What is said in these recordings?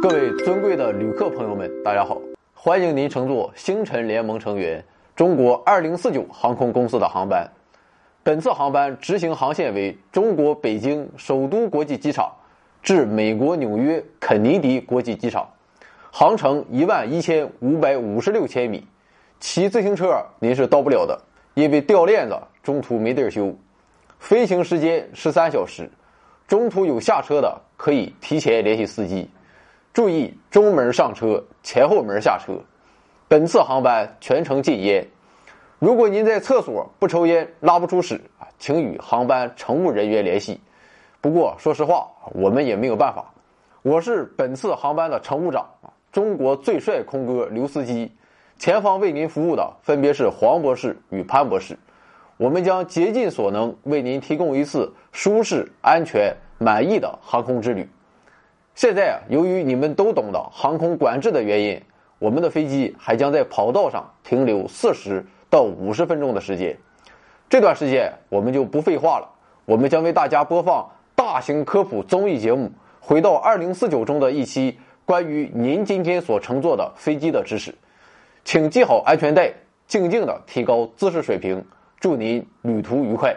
各位尊贵的旅客朋友们，大家好！欢迎您乘坐星辰联盟成员中国二零四九航空公司的航班。本次航班执行航线为中国北京首都国际机场至美国纽约肯尼迪国际机场，航程一万一千五百五十六千米。骑自行车您是到不了的，因为掉链子，中途没地儿修。飞行时间十三小时，中途有下车的可以提前联系司机。注意中门上车，前后门下车。本次航班全程禁烟。如果您在厕所不抽烟拉不出屎啊，请与航班乘务人员联系。不过说实话，我们也没有办法。我是本次航班的乘务长，中国最帅空哥刘司机。前方为您服务的分别是黄博士与潘博士。我们将竭尽所能为您提供一次舒适、安全、满意的航空之旅。现在啊，由于你们都懂的航空管制的原因，我们的飞机还将在跑道上停留四十到五十分钟的时间。这段时间我们就不废话了，我们将为大家播放大型科普综艺节目《回到二零四九》中的一期关于您今天所乘坐的飞机的知识。请系好安全带，静静的提高姿势水平。祝您旅途愉快。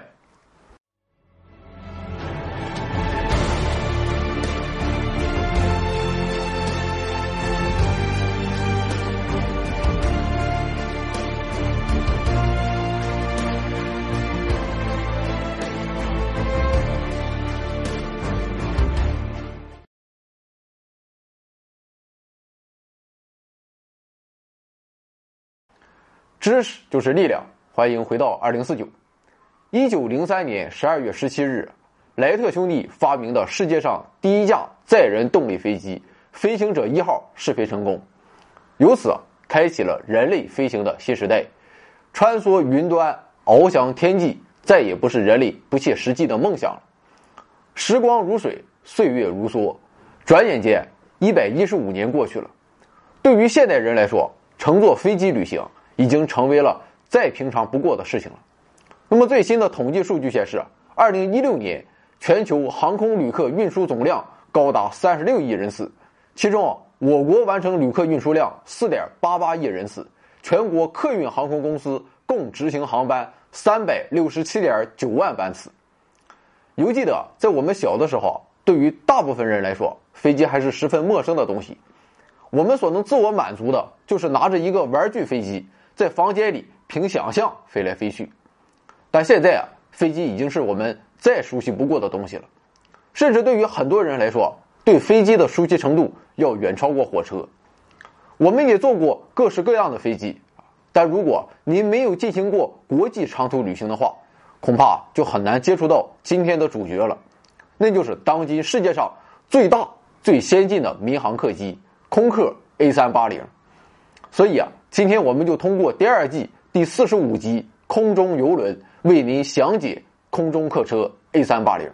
知识就是力量。欢迎回到二零四九。一九零三年十二月十七日，莱特兄弟发明的世界上第一架载人动力飞机“飞行者一号”试飞成功，由此开启了人类飞行的新时代。穿梭云端，翱翔天际，再也不是人类不切实际的梦想了。时光如水，岁月如梭，转眼间一百一十五年过去了。对于现代人来说，乘坐飞机旅行。已经成为了再平常不过的事情了。那么最新的统计数据显示，二零一六年全球航空旅客运输总量高达三十六亿人次，其中我国完成旅客运输量四点八八亿人次，全国客运航空公司共执行航班三百六十七点九万班次。犹记得在我们小的时候，对于大部分人来说，飞机还是十分陌生的东西。我们所能自我满足的就是拿着一个玩具飞机。在房间里凭想象飞来飞去，但现在啊，飞机已经是我们再熟悉不过的东西了。甚至对于很多人来说，对飞机的熟悉程度要远超过火车。我们也坐过各式各样的飞机，但如果您没有进行过国际长途旅行的话，恐怕就很难接触到今天的主角了，那就是当今世界上最大、最先进的民航客机——空客 A 三八零。所以啊。今天我们就通过第二季第四十五集《空中游轮》为您详解空中客车 A 三八零。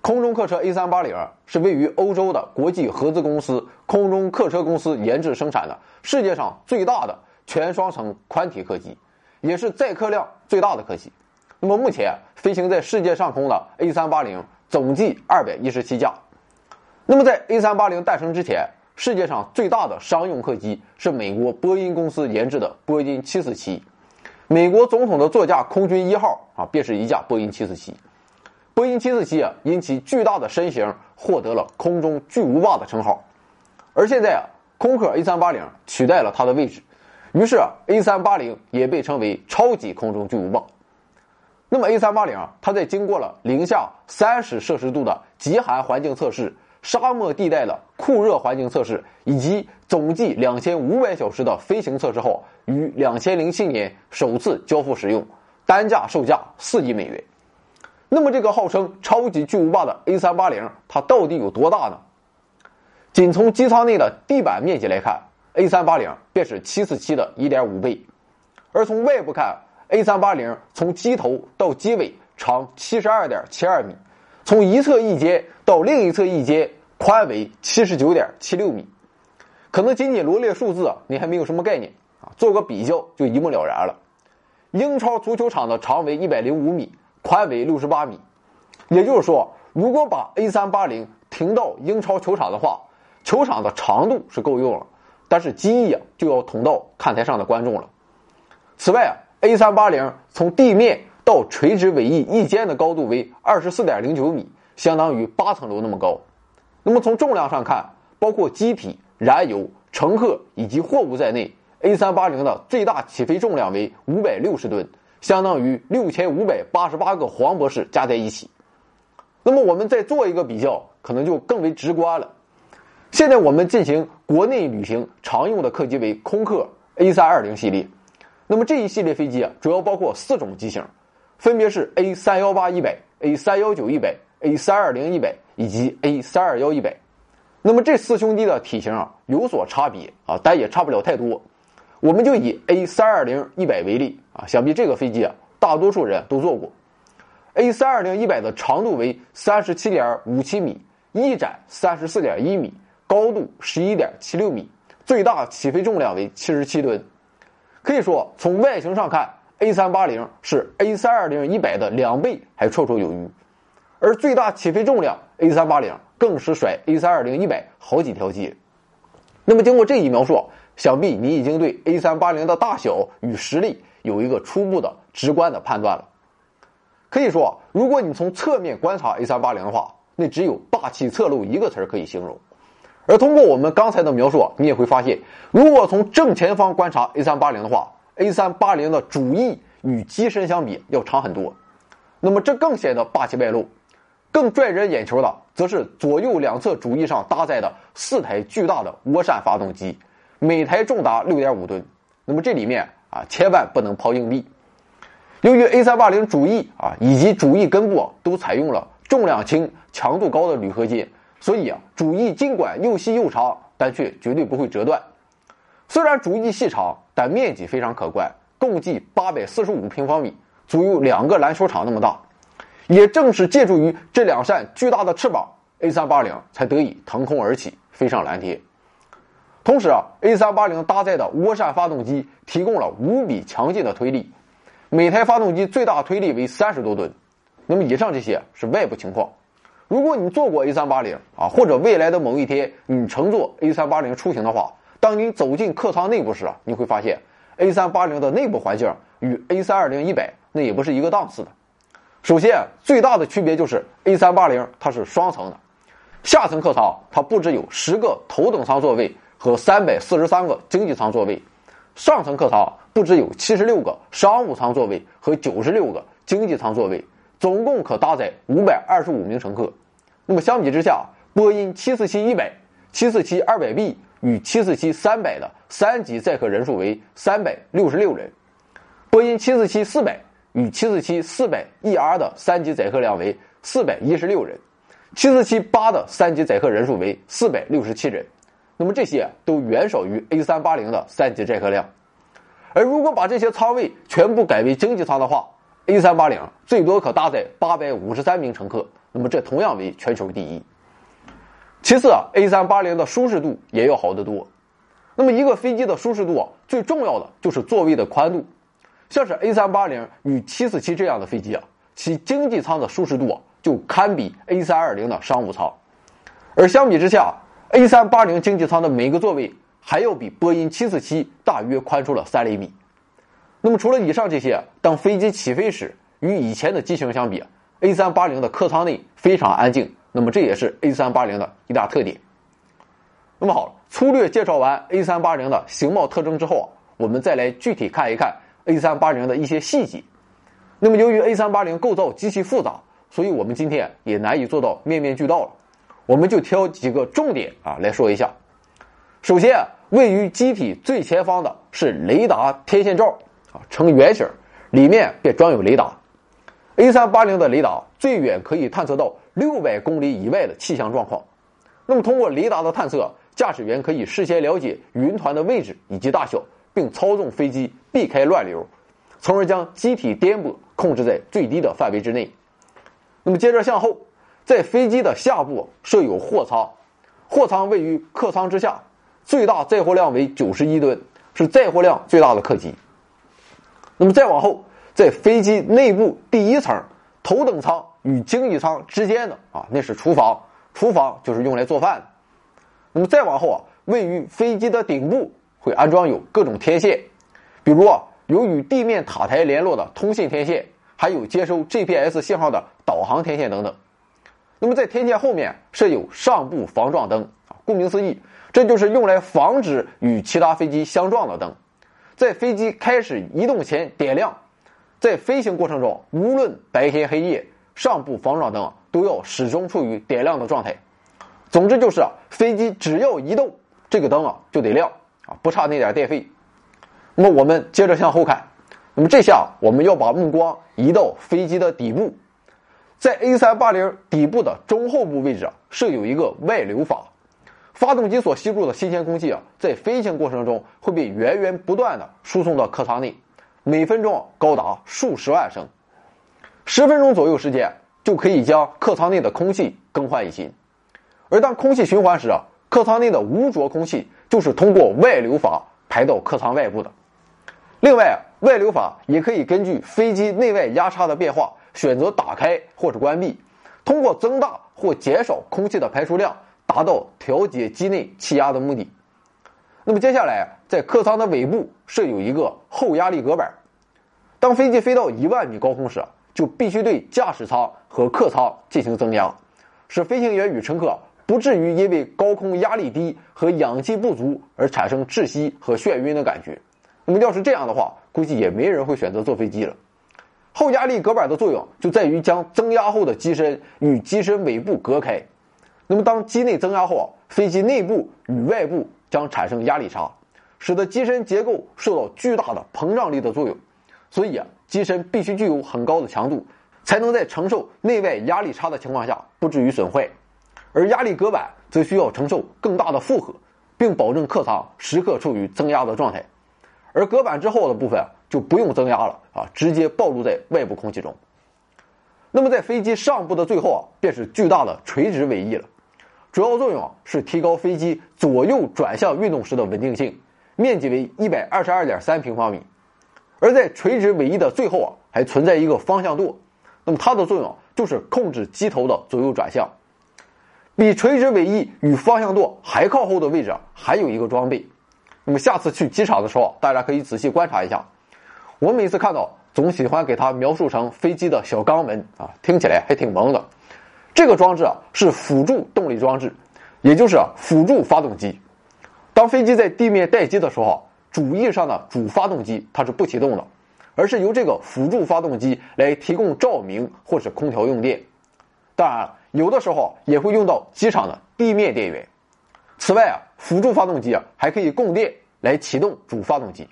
空中客车 A 三八零是位于欧洲的国际合资公司空中客车公司研制生产的世界上最大的全双层宽体客机，也是载客量最大的客机。那么目前飞行在世界上空的 A 三八零总计二百一十七架。那么在 A 三八零诞生之前。世界上最大的商用客机是美国波音公司研制的波音747，美国总统的座驾空军一号啊，便是一架波音747。波音747啊，因其巨大的身形获得了“空中巨无霸”的称号。而现在啊，空客 A380 取代了它的位置，于是，A380 也被称为超级空中巨无霸。那么 A380 啊，它在经过了零下三十摄氏度的极寒环境测试。沙漠地带的酷热环境测试以及总计两千五百小时的飞行测试后，于两千零七年首次交付使用，单价售价四亿美元。那么，这个号称超级巨无霸的 A 三八零，它到底有多大呢？仅从机舱内的地板面积来看，A 三八零便是七四七的一点五倍。而从外部看，A 三八零从机头到机尾长七十二点七二米。从一侧翼阶到另一侧翼阶，宽为七十九点七六米。可能仅仅罗列数字啊，你还没有什么概念啊。做个比较就一目了然了。英超足球场的长为一百零五米，宽为六十八米。也就是说，如果把 A 三八零停到英超球场的话，球场的长度是够用了，但是机翼啊就要捅到看台上的观众了。此外啊，A 三八零从地面到垂直尾翼翼尖的高度为二十四点零九米，相当于八层楼那么高。那么从重量上看，包括机体、燃油、乘客以及货物在内，A 三八零的最大起飞重量为五百六十吨，相当于六千五百八十八个黄博士加在一起。那么我们再做一个比较，可能就更为直观了。现在我们进行国内旅行常用的客机为空客 A 三二零系列。那么这一系列飞机啊，主要包括四种机型，分别是 A 三幺八一百、A 三幺九一百、A 三二零一百以及 A 三二幺一百。那么这四兄弟的体型啊有所差别啊，但也差不了太多。我们就以 A 三二零一百为例啊，想必这个飞机啊，大多数人都坐过。A 三二零一百的长度为三十七点五七米，翼展三十四点一米，高度十一点七六米，最大起飞重量为七十七吨。可以说，从外形上看，A 三八零是 A 三二零一百的两倍还绰绰有余，而最大起飞重量 A 三八零更是甩 A 三二零一百好几条街。那么，经过这一描述，想必你已经对 A 三八零的大小与实力有一个初步的直观的判断了。可以说，如果你从侧面观察 A 三八零的话，那只有霸气侧漏一个词儿可以形容。而通过我们刚才的描述，你也会发现，如果从正前方观察 A 三八零的话，A 三八零的主翼与机身相比要长很多，那么这更显得霸气外露。更拽人眼球的，则是左右两侧主翼上搭载的四台巨大的涡扇发动机，每台重达六点五吨。那么这里面啊，千万不能抛硬币。由于 A 三八零主翼啊以及主翼根部都采用了重量轻、强度高的铝合金。所以啊，主翼尽管又细又长，但却绝对不会折断。虽然主翼细长，但面积非常可观，共计八百四十五平方米，足有两个篮球场那么大。也正是借助于这两扇巨大的翅膀，A 三八零才得以腾空而起，飞上蓝天。同时啊，A 三八零搭载的涡扇发动机提供了无比强劲的推力，每台发动机最大推力为三十多吨。那么以上这些是外部情况。如果你坐过 A 三八零啊，或者未来的某一天你乘坐 A 三八零出行的话，当你走进客舱内部时，你会发现 A 三八零的内部环境与 A 三二零一百那也不是一个档次的。首先，最大的区别就是 A 三八零它是双层的，下层客舱它不只有十个头等舱座位和三百四十三个经济舱座位，上层客舱不只有七十六个商务舱座位和九十六个经济舱座位，总共可搭载五百二十五名乘客。那么相比之下，波音747-100、747-200B 与747-300的三级载客人数为三百六十六人，波音747-400与 747-400ER 的三级载客量为四百一十六人，747-8的三级载客人数为四百六十七人。那么这些都远少于 A380 的三级载客量。而如果把这些舱位全部改为经济舱的话，A380 最多可搭载八百五十三名乘客。那么这同样为全球第一。其次啊，A 三八零的舒适度也要好得多。那么一个飞机的舒适度啊，最重要的就是座位的宽度。像是 A 三八零与七四七这样的飞机啊，其经济舱的舒适度啊，就堪比 A 三二零的商务舱。而相比之下，A 三八零经济舱的每个座位还要比波音七四七大约宽出了三厘米。那么除了以上这些，当飞机起飞时，与以前的机型相比。A 三八零的客舱内非常安静，那么这也是 A 三八零的一大特点。那么好，粗略介绍完 A 三八零的形貌特征之后啊，我们再来具体看一看 A 三八零的一些细节。那么由于 A 三八零构造极其复杂，所以我们今天也难以做到面面俱到了。我们就挑几个重点啊来说一下。首先，位于机体最前方的是雷达天线罩啊，呈圆形，里面便装有雷达。A 三八零的雷达最远可以探测到六百公里以外的气象状况。那么，通过雷达的探测，驾驶员可以事先了解云团的位置以及大小，并操纵飞机避开乱流，从而将机体颠簸控制在最低的范围之内。那么，接着向后，在飞机的下部设有货舱，货舱位于客舱之下，最大载货量为九十一吨，是载货量最大的客机。那么再往后。在飞机内部第一层头等舱与经济舱之间的啊，那是厨房，厨房就是用来做饭的。那么再往后啊，位于飞机的顶部会安装有各种天线，比如啊，有与地面塔台联络的通信天线，还有接收 GPS 信号的导航天线等等。那么在天线后面设有上部防撞灯啊，顾名思义，这就是用来防止与其他飞机相撞的灯，在飞机开始移动前点亮。在飞行过程中，无论白天黑夜，上部防撞灯都要始终处于点亮的状态。总之就是啊，飞机只要移动，这个灯啊就得亮啊，不差那点电费。那么我们接着向后看，那么这下我们要把目光移到飞机的底部，在 A380 底部的中后部位置啊，设有一个外流阀，发动机所吸入的新鲜空气啊，在飞行过程中会被源源不断的输送到客舱内。每分钟高达数十万升，十分钟左右时间就可以将客舱内的空气更换一新。而当空气循环时啊，客舱内的污浊空气就是通过外流阀排到客舱外部的。另外，外流阀也可以根据飞机内外压差的变化选择打开或者关闭，通过增大或减少空气的排出量，达到调节机内气压的目的。那么接下来，在客舱的尾部设有一个后压力隔板。当飞机飞到一万米高空时，就必须对驾驶舱和客舱进行增压，使飞行员与乘客不至于因为高空压力低和氧气不足而产生窒息和眩晕的感觉。那么要是这样的话，估计也没人会选择坐飞机了。后压力隔板的作用就在于将增压后的机身与机身尾部隔开。那么当机内增压后，飞机内部与外部。将产生压力差，使得机身结构受到巨大的膨胀力的作用，所以啊，机身必须具有很高的强度，才能在承受内外压力差的情况下不至于损坏。而压力隔板则需要承受更大的负荷，并保证客舱时刻处于增压的状态。而隔板之后的部分就不用增压了啊，直接暴露在外部空气中。那么在飞机上部的最后啊，便是巨大的垂直尾翼了。主要作用啊是提高飞机左右转向运动时的稳定性，面积为一百二十二点三平方米。而在垂直尾翼的最后啊，还存在一个方向舵，那么它的作用就是控制机头的左右转向。比垂直尾翼与方向舵还靠后的位置还有一个装备，那么下次去机场的时候，大家可以仔细观察一下。我每次看到总喜欢给它描述成飞机的小肛门啊，听起来还挺萌的。这个装置啊是辅助动力装置，也就是辅助发动机。当飞机在地面待机的时候，主翼上的主发动机它是不启动的，而是由这个辅助发动机来提供照明或是空调用电。当然，有的时候也会用到机场的地面电源。此外啊，辅助发动机啊还可以供电来启动主发动机。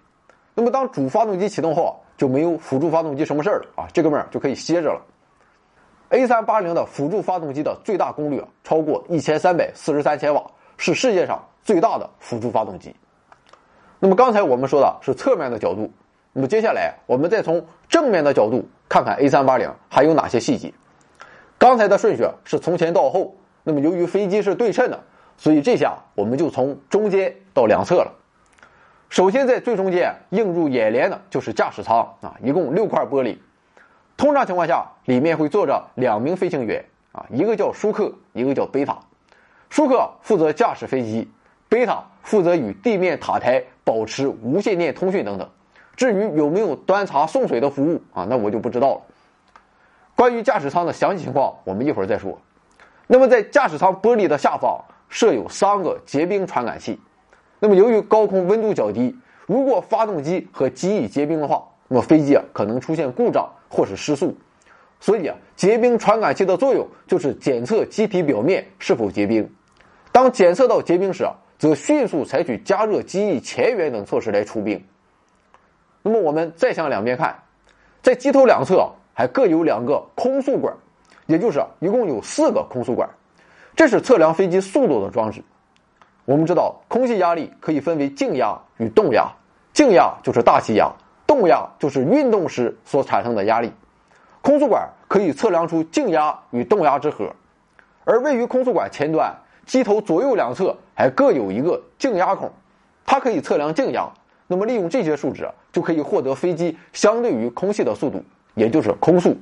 那么当主发动机启动后，就没有辅助发动机什么事儿了啊，这哥们儿就可以歇着了。A 三八零的辅助发动机的最大功率超过一千三百四十三千瓦，是世界上最大的辅助发动机。那么刚才我们说的是侧面的角度，那么接下来我们再从正面的角度看看 A 三八零还有哪些细节。刚才的顺序是从前到后，那么由于飞机是对称的，所以这下我们就从中间到两侧了。首先在最中间映入眼帘的就是驾驶舱啊，一共六块玻璃。通常情况下，里面会坐着两名飞行员啊，一个叫舒克，一个叫贝塔。舒克负责驾驶飞机，贝塔负责与地面塔台保持无线电通讯等等。至于有没有端茶送水的服务啊，那我就不知道了。关于驾驶舱的详细情况，我们一会儿再说。那么在驾驶舱玻璃的下方设有三个结冰传感器。那么由于高空温度较低，如果发动机和机翼结冰的话，那么飞机啊可能出现故障。或是失速，所以啊，结冰传感器的作用就是检测机体表面是否结冰。当检测到结冰时啊，则迅速采取加热机翼前缘等措施来除冰。那么我们再向两边看，在机头两侧还各有两个空速管，也就是一共有四个空速管，这是测量飞机速度的装置。我们知道，空气压力可以分为静压与动压，静压就是大气压。动压就是运动时所产生的压力，空速管可以测量出静压与动压之和，而位于空速管前端机头左右两侧还各有一个静压孔，它可以测量静压。那么利用这些数值，就可以获得飞机相对于空气的速度，也就是空速。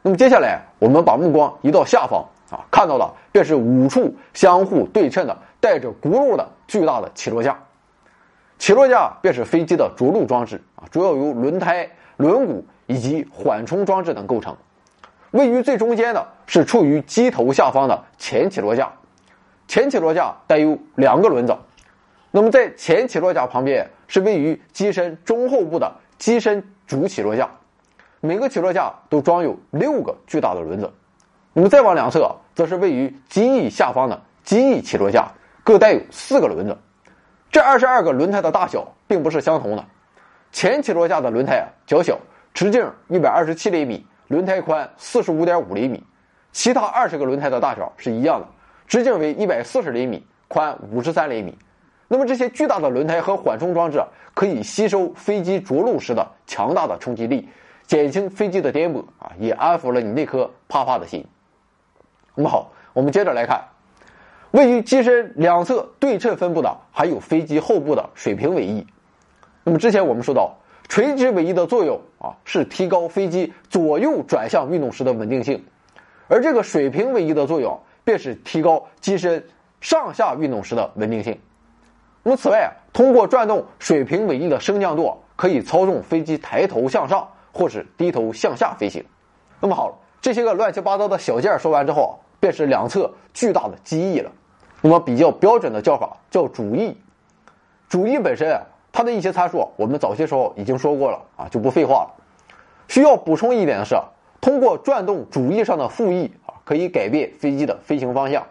那么接下来我们把目光移到下方啊，看到的便是五处相互对称的带着轱辘的巨大的起落架。起落架便是飞机的着陆装置啊，主要由轮胎、轮毂以及缓冲装置等构成。位于最中间的是处于机头下方的前起落架，前起落架带有两个轮子。那么在前起落架旁边是位于机身中后部的机身主起落架，每个起落架都装有六个巨大的轮子。那么再往两侧则是位于机翼下方的机翼起落架，各带有四个轮子。这二十二个轮胎的大小并不是相同的，前起落架的轮胎啊较小，直径一百二十七厘米，轮胎宽四十五点五厘米。其他二十个轮胎的大小是一样的，直径为一百四十厘米，宽五十三厘米。那么这些巨大的轮胎和缓冲装置可以吸收飞机着陆时的强大的冲击力，减轻飞机的颠簸啊，也安抚了你那颗怕怕的心。那么好，我们接着来看。位于机身两侧对称分布的，还有飞机后部的水平尾翼。那么之前我们说到，垂直尾翼的作用啊，是提高飞机左右转向运动时的稳定性，而这个水平尾翼的作用，便是提高机身上下运动时的稳定性。那么此外，通过转动水平尾翼的升降舵，可以操纵飞机抬头向上或是低头向下飞行。那么好，这些个乱七八糟的小件说完之后，便是两侧巨大的机翼了。那么比较标准的叫法叫主翼，主翼本身啊，它的一些参数我们早些时候已经说过了啊，就不废话了。需要补充一点的是，通过转动主翼上的副翼，可以改变飞机的飞行方向。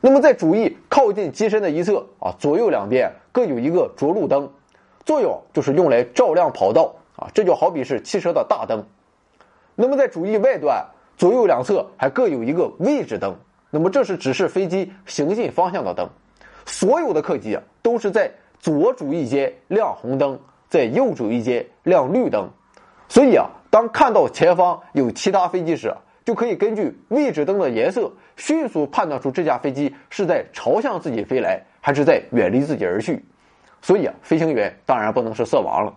那么在主翼靠近机身的一侧啊，左右两边各有一个着陆灯，作用就是用来照亮跑道啊，这就好比是汽车的大灯。那么在主翼外端左右两侧还各有一个位置灯。那么这是指示飞机行进方向的灯，所有的客机啊都是在左主翼间亮红灯，在右主翼间亮绿灯。所以啊，当看到前方有其他飞机时，就可以根据位置灯的颜色，迅速判断出这架飞机是在朝向自己飞来，还是在远离自己而去。所以啊，飞行员当然不能是色盲了。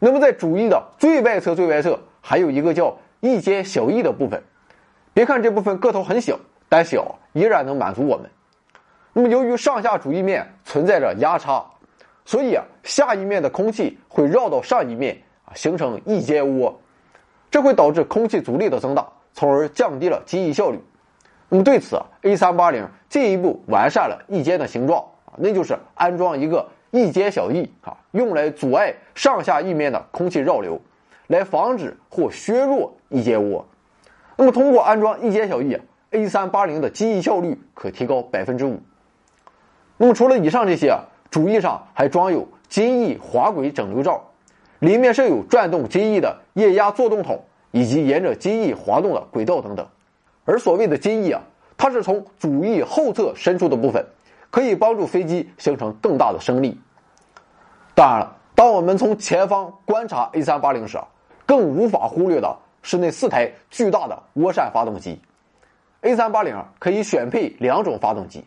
那么在主翼的最外侧最外侧，还有一个叫翼间小翼的部分。别看这部分个头很小。但小依然能满足我们。那么，由于上下主翼面存在着压差，所以啊，下一面的空气会绕到上一面啊，形成翼间涡，这会导致空气阻力的增大，从而降低了机翼效率。那么，对此，A380 进一步完善了翼尖的形状啊，那就是安装一个翼尖小翼啊，用来阻碍上下翼面的空气绕流，来防止或削弱翼尖涡。那么，通过安装翼尖小翼。A 三八零的机翼效率可提高百分之五。那么除了以上这些啊，主翼上还装有襟翼滑轨整流罩，里面设有转动襟翼的液压作动筒，以及沿着机翼滑动的轨道等等。而所谓的机翼啊，它是从主翼后侧伸出的部分，可以帮助飞机形成更大的升力。当然了，当我们从前方观察 A 三八零时啊，更无法忽略的是那四台巨大的涡扇发动机。A 三八零可以选配两种发动机，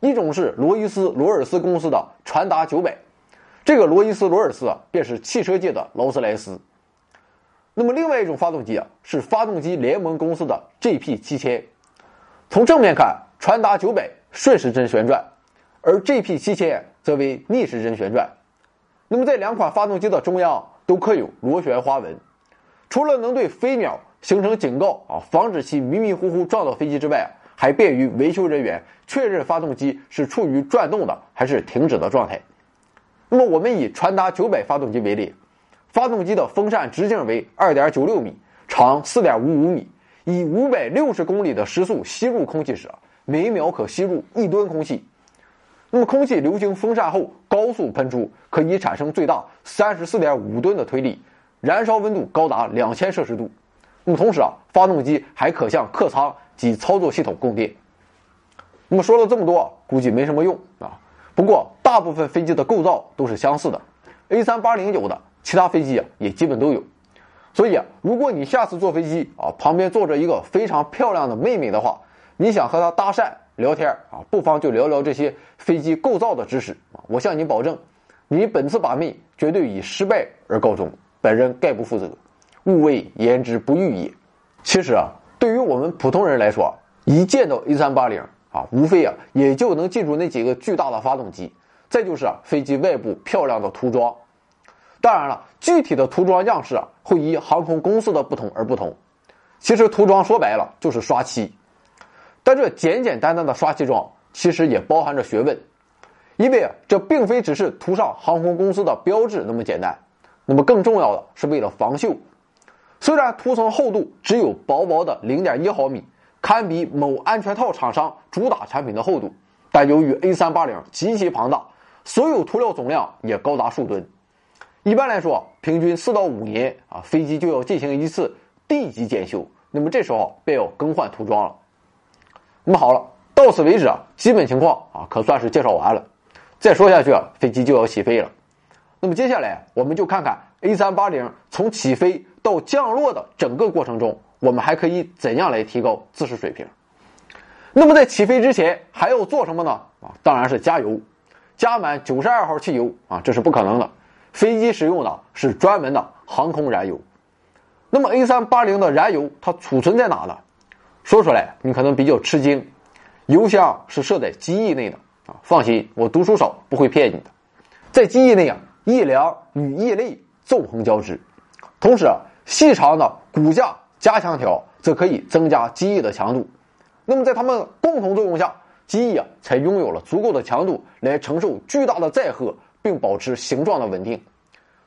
一种是罗伊斯罗尔斯公司的传达九百，这个罗伊斯罗尔斯啊，便是汽车界的劳斯莱斯。那么另外一种发动机啊，是发动机联盟公司的 GP 七千。从正面看，传达九百顺时针旋转，而 GP 七千则为逆时针旋转。那么在两款发动机的中央都刻有螺旋花纹，除了能对飞鸟。形成警告啊，防止其迷迷糊糊撞到飞机之外，还便于维修人员确认发动机是处于转动的还是停止的状态。那么，我们以传达九百发动机为例，发动机的风扇直径为二点九六米，长四点五五米，以五百六十公里的时速吸入空气时，每秒可吸入一吨空气。那么，空气流经风扇后高速喷出，可以产生最大三十四点五吨的推力，燃烧温度高达两千摄氏度。那么同时啊，发动机还可向客舱及操作系统供电。那么说了这么多，估计没什么用啊。不过大部分飞机的构造都是相似的，A380 有的，其他飞机啊也基本都有。所以啊，如果你下次坐飞机啊，旁边坐着一个非常漂亮的妹妹的话，你想和她搭讪聊天啊，不妨就聊聊这些飞机构造的知识啊。我向你保证，你本次把妹绝对以失败而告终，本人概不负责。勿谓言之不预也。其实啊，对于我们普通人来说，一见到 A 三八零啊，无非啊也就能记住那几个巨大的发动机，再就是啊飞机外部漂亮的涂装。当然了，具体的涂装样式啊会依航空公司的不同而不同。其实涂装说白了就是刷漆，但这简简单单的刷漆装其实也包含着学问，因为啊这并非只是涂上航空公司的标志那么简单，那么更重要的是为了防锈。虽然涂层厚度只有薄薄的零点一毫米，堪比某安全套厂商主打产品的厚度，但由于 A 三八零极其庞大，所有涂料总量也高达数吨。一般来说，平均四到五年啊，飞机就要进行一次。D 级检修，那么这时候便要更换涂装了。那么好了，到此为止啊，基本情况啊可算是介绍完了。再说下去啊，飞机就要起飞了。那么接下来我们就看看 A 三八零从起飞到降落的整个过程中，我们还可以怎样来提高姿势水平。那么在起飞之前还要做什么呢？啊，当然是加油，加满九十二号汽油啊，这是不可能的。飞机使用的是专门的航空燃油。那么 A 三八零的燃油它储存在哪呢？说出来你可能比较吃惊，油箱是设在机翼内的啊。放心，我读书少，不会骗你的。在机翼内啊，翼梁与翼肋纵横交织，同时啊，细长的骨架加强条则可以增加机翼的强度。那么在它们共同作用下，机翼啊才拥有了足够的强度来承受巨大的载荷，并保持形状的稳定。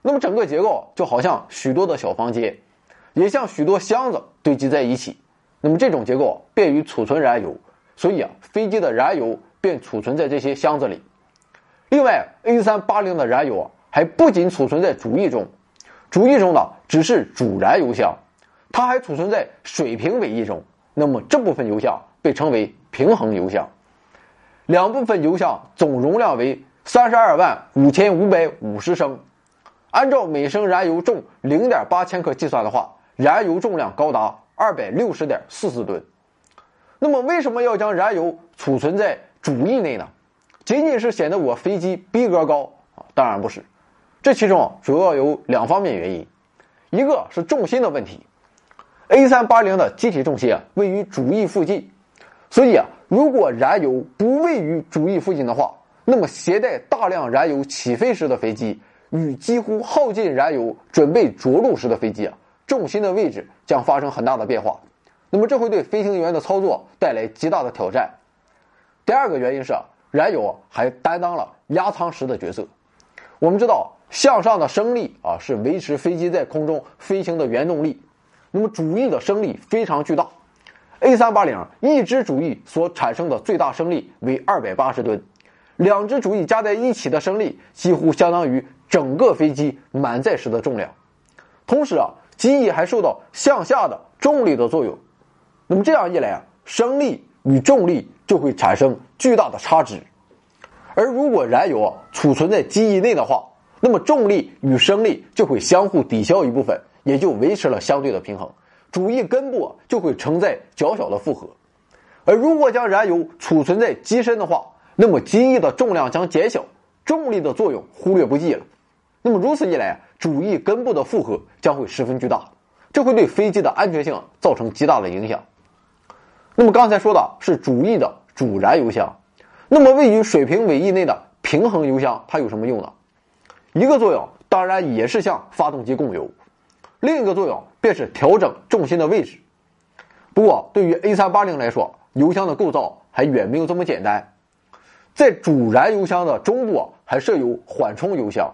那么整个结构就好像许多的小房间。也像许多箱子堆积在一起，那么这种结构便于储存燃油，所以啊，飞机的燃油便储存在这些箱子里。另外，A 三八零的燃油啊，还不仅储存在主翼中，主翼中的只是主燃油箱，它还储存在水平尾翼中。那么这部分油箱被称为平衡油箱。两部分油箱总容量为三十二万五千五百五十升，按照每升燃油重零点八千克计算的话。燃油重量高达二百六十点四四吨，那么为什么要将燃油储存在主翼内呢？仅仅是显得我飞机逼格高啊？当然不是，这其中主要有两方面原因，一个是重心的问题，A 三八零的机体重心啊位于主翼附近，所以啊，如果燃油不位于主翼附近的话，那么携带大量燃油起飞时的飞机与几乎耗尽燃油准备着陆时的飞机啊。重心的位置将发生很大的变化，那么这会对飞行员的操作带来极大的挑战。第二个原因是，燃油还担当了压舱石的角色。我们知道，向上的升力啊是维持飞机在空中飞行的原动力，那么主翼的升力非常巨大。A 三八零一支主翼所产生的最大升力为二百八十吨，两只主翼加在一起的升力几乎相当于整个飞机满载时的重量。同时啊。机翼还受到向下的重力的作用，那么这样一来啊，升力与重力就会产生巨大的差值。而如果燃油啊储存在机翼内的话，那么重力与升力就会相互抵消一部分，也就维持了相对的平衡。主翼根部就会承载较小的负荷。而如果将燃油储存在机身的话，那么机翼的重量将减小，重力的作用忽略不计了。那么如此一来。主翼根部的负荷将会十分巨大，这会对飞机的安全性造成极大的影响。那么刚才说的是主翼的主燃油箱，那么位于水平尾翼内的平衡油箱它有什么用呢？一个作用当然也是向发动机供油，另一个作用便是调整重心的位置。不过对于 A 三八零来说，油箱的构造还远没有这么简单，在主燃油箱的中部还设有缓冲油箱。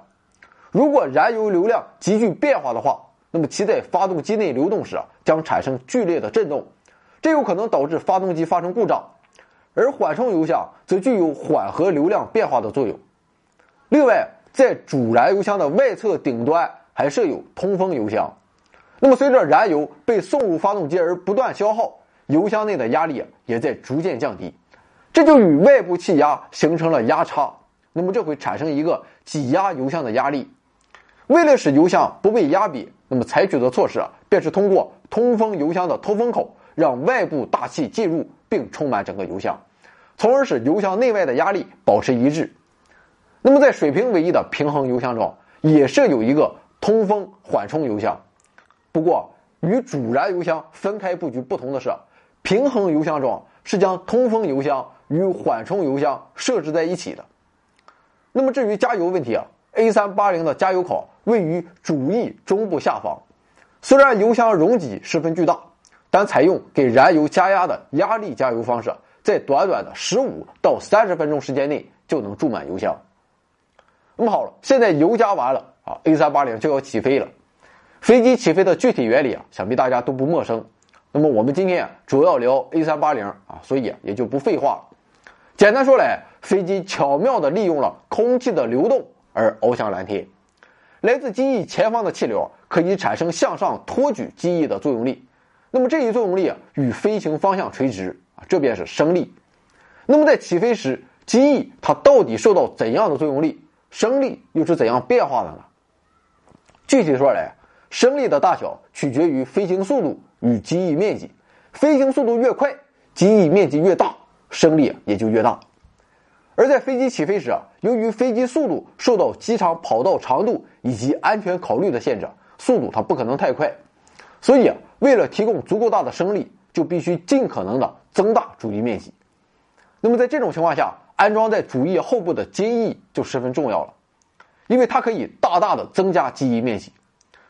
如果燃油流量急剧变化的话，那么其在发动机内流动时啊，将产生剧烈的震动，这有可能导致发动机发生故障。而缓冲油箱则具有缓和流量变化的作用。另外，在主燃油箱的外侧顶端还设有通风油箱。那么，随着燃油被送入发动机而不断消耗，油箱内的压力也在逐渐降低，这就与外部气压形成了压差。那么，这会产生一个挤压油箱的压力。为了使油箱不被压瘪，那么采取的措施，便是通过通风油箱的通风口，让外部大气进入并充满整个油箱，从而使油箱内外的压力保持一致。那么在水平尾翼的平衡油箱中，也设有一个通风缓冲油箱。不过与主燃油箱分开布局不同的是，平衡油箱中是将通风油箱与缓冲油箱设置在一起的。那么至于加油问题啊，A380 的加油口位于主翼中部下方，虽然油箱容积十分巨大，但采用给燃油加压的压力加油方式，在短短的十五到三十分钟时间内就能注满油箱。那么好了，现在油加完了啊，A380 就要起飞了。飞机起飞的具体原理啊，想必大家都不陌生。那么我们今天主要聊 A380 啊，所以也就不废话了。简单说来，飞机巧妙地利用了空气的流动而翱翔蓝天。来自机翼前方的气流可以产生向上托举机翼的作用力。那么这一作用力啊，与飞行方向垂直啊，这便是升力。那么在起飞时，机翼它到底受到怎样的作用力？升力又是怎样变化的呢？具体说来，升力的大小取决于飞行速度与机翼面积。飞行速度越快，机翼面积越大。升力也就越大，而在飞机起飞时，由于飞机速度受到机场跑道长度以及安全考虑的限制，速度它不可能太快，所以啊，为了提供足够大的升力，就必须尽可能的增大主翼面积。那么在这种情况下，安装在主翼后部的襟翼就十分重要了，因为它可以大大的增加机翼面积。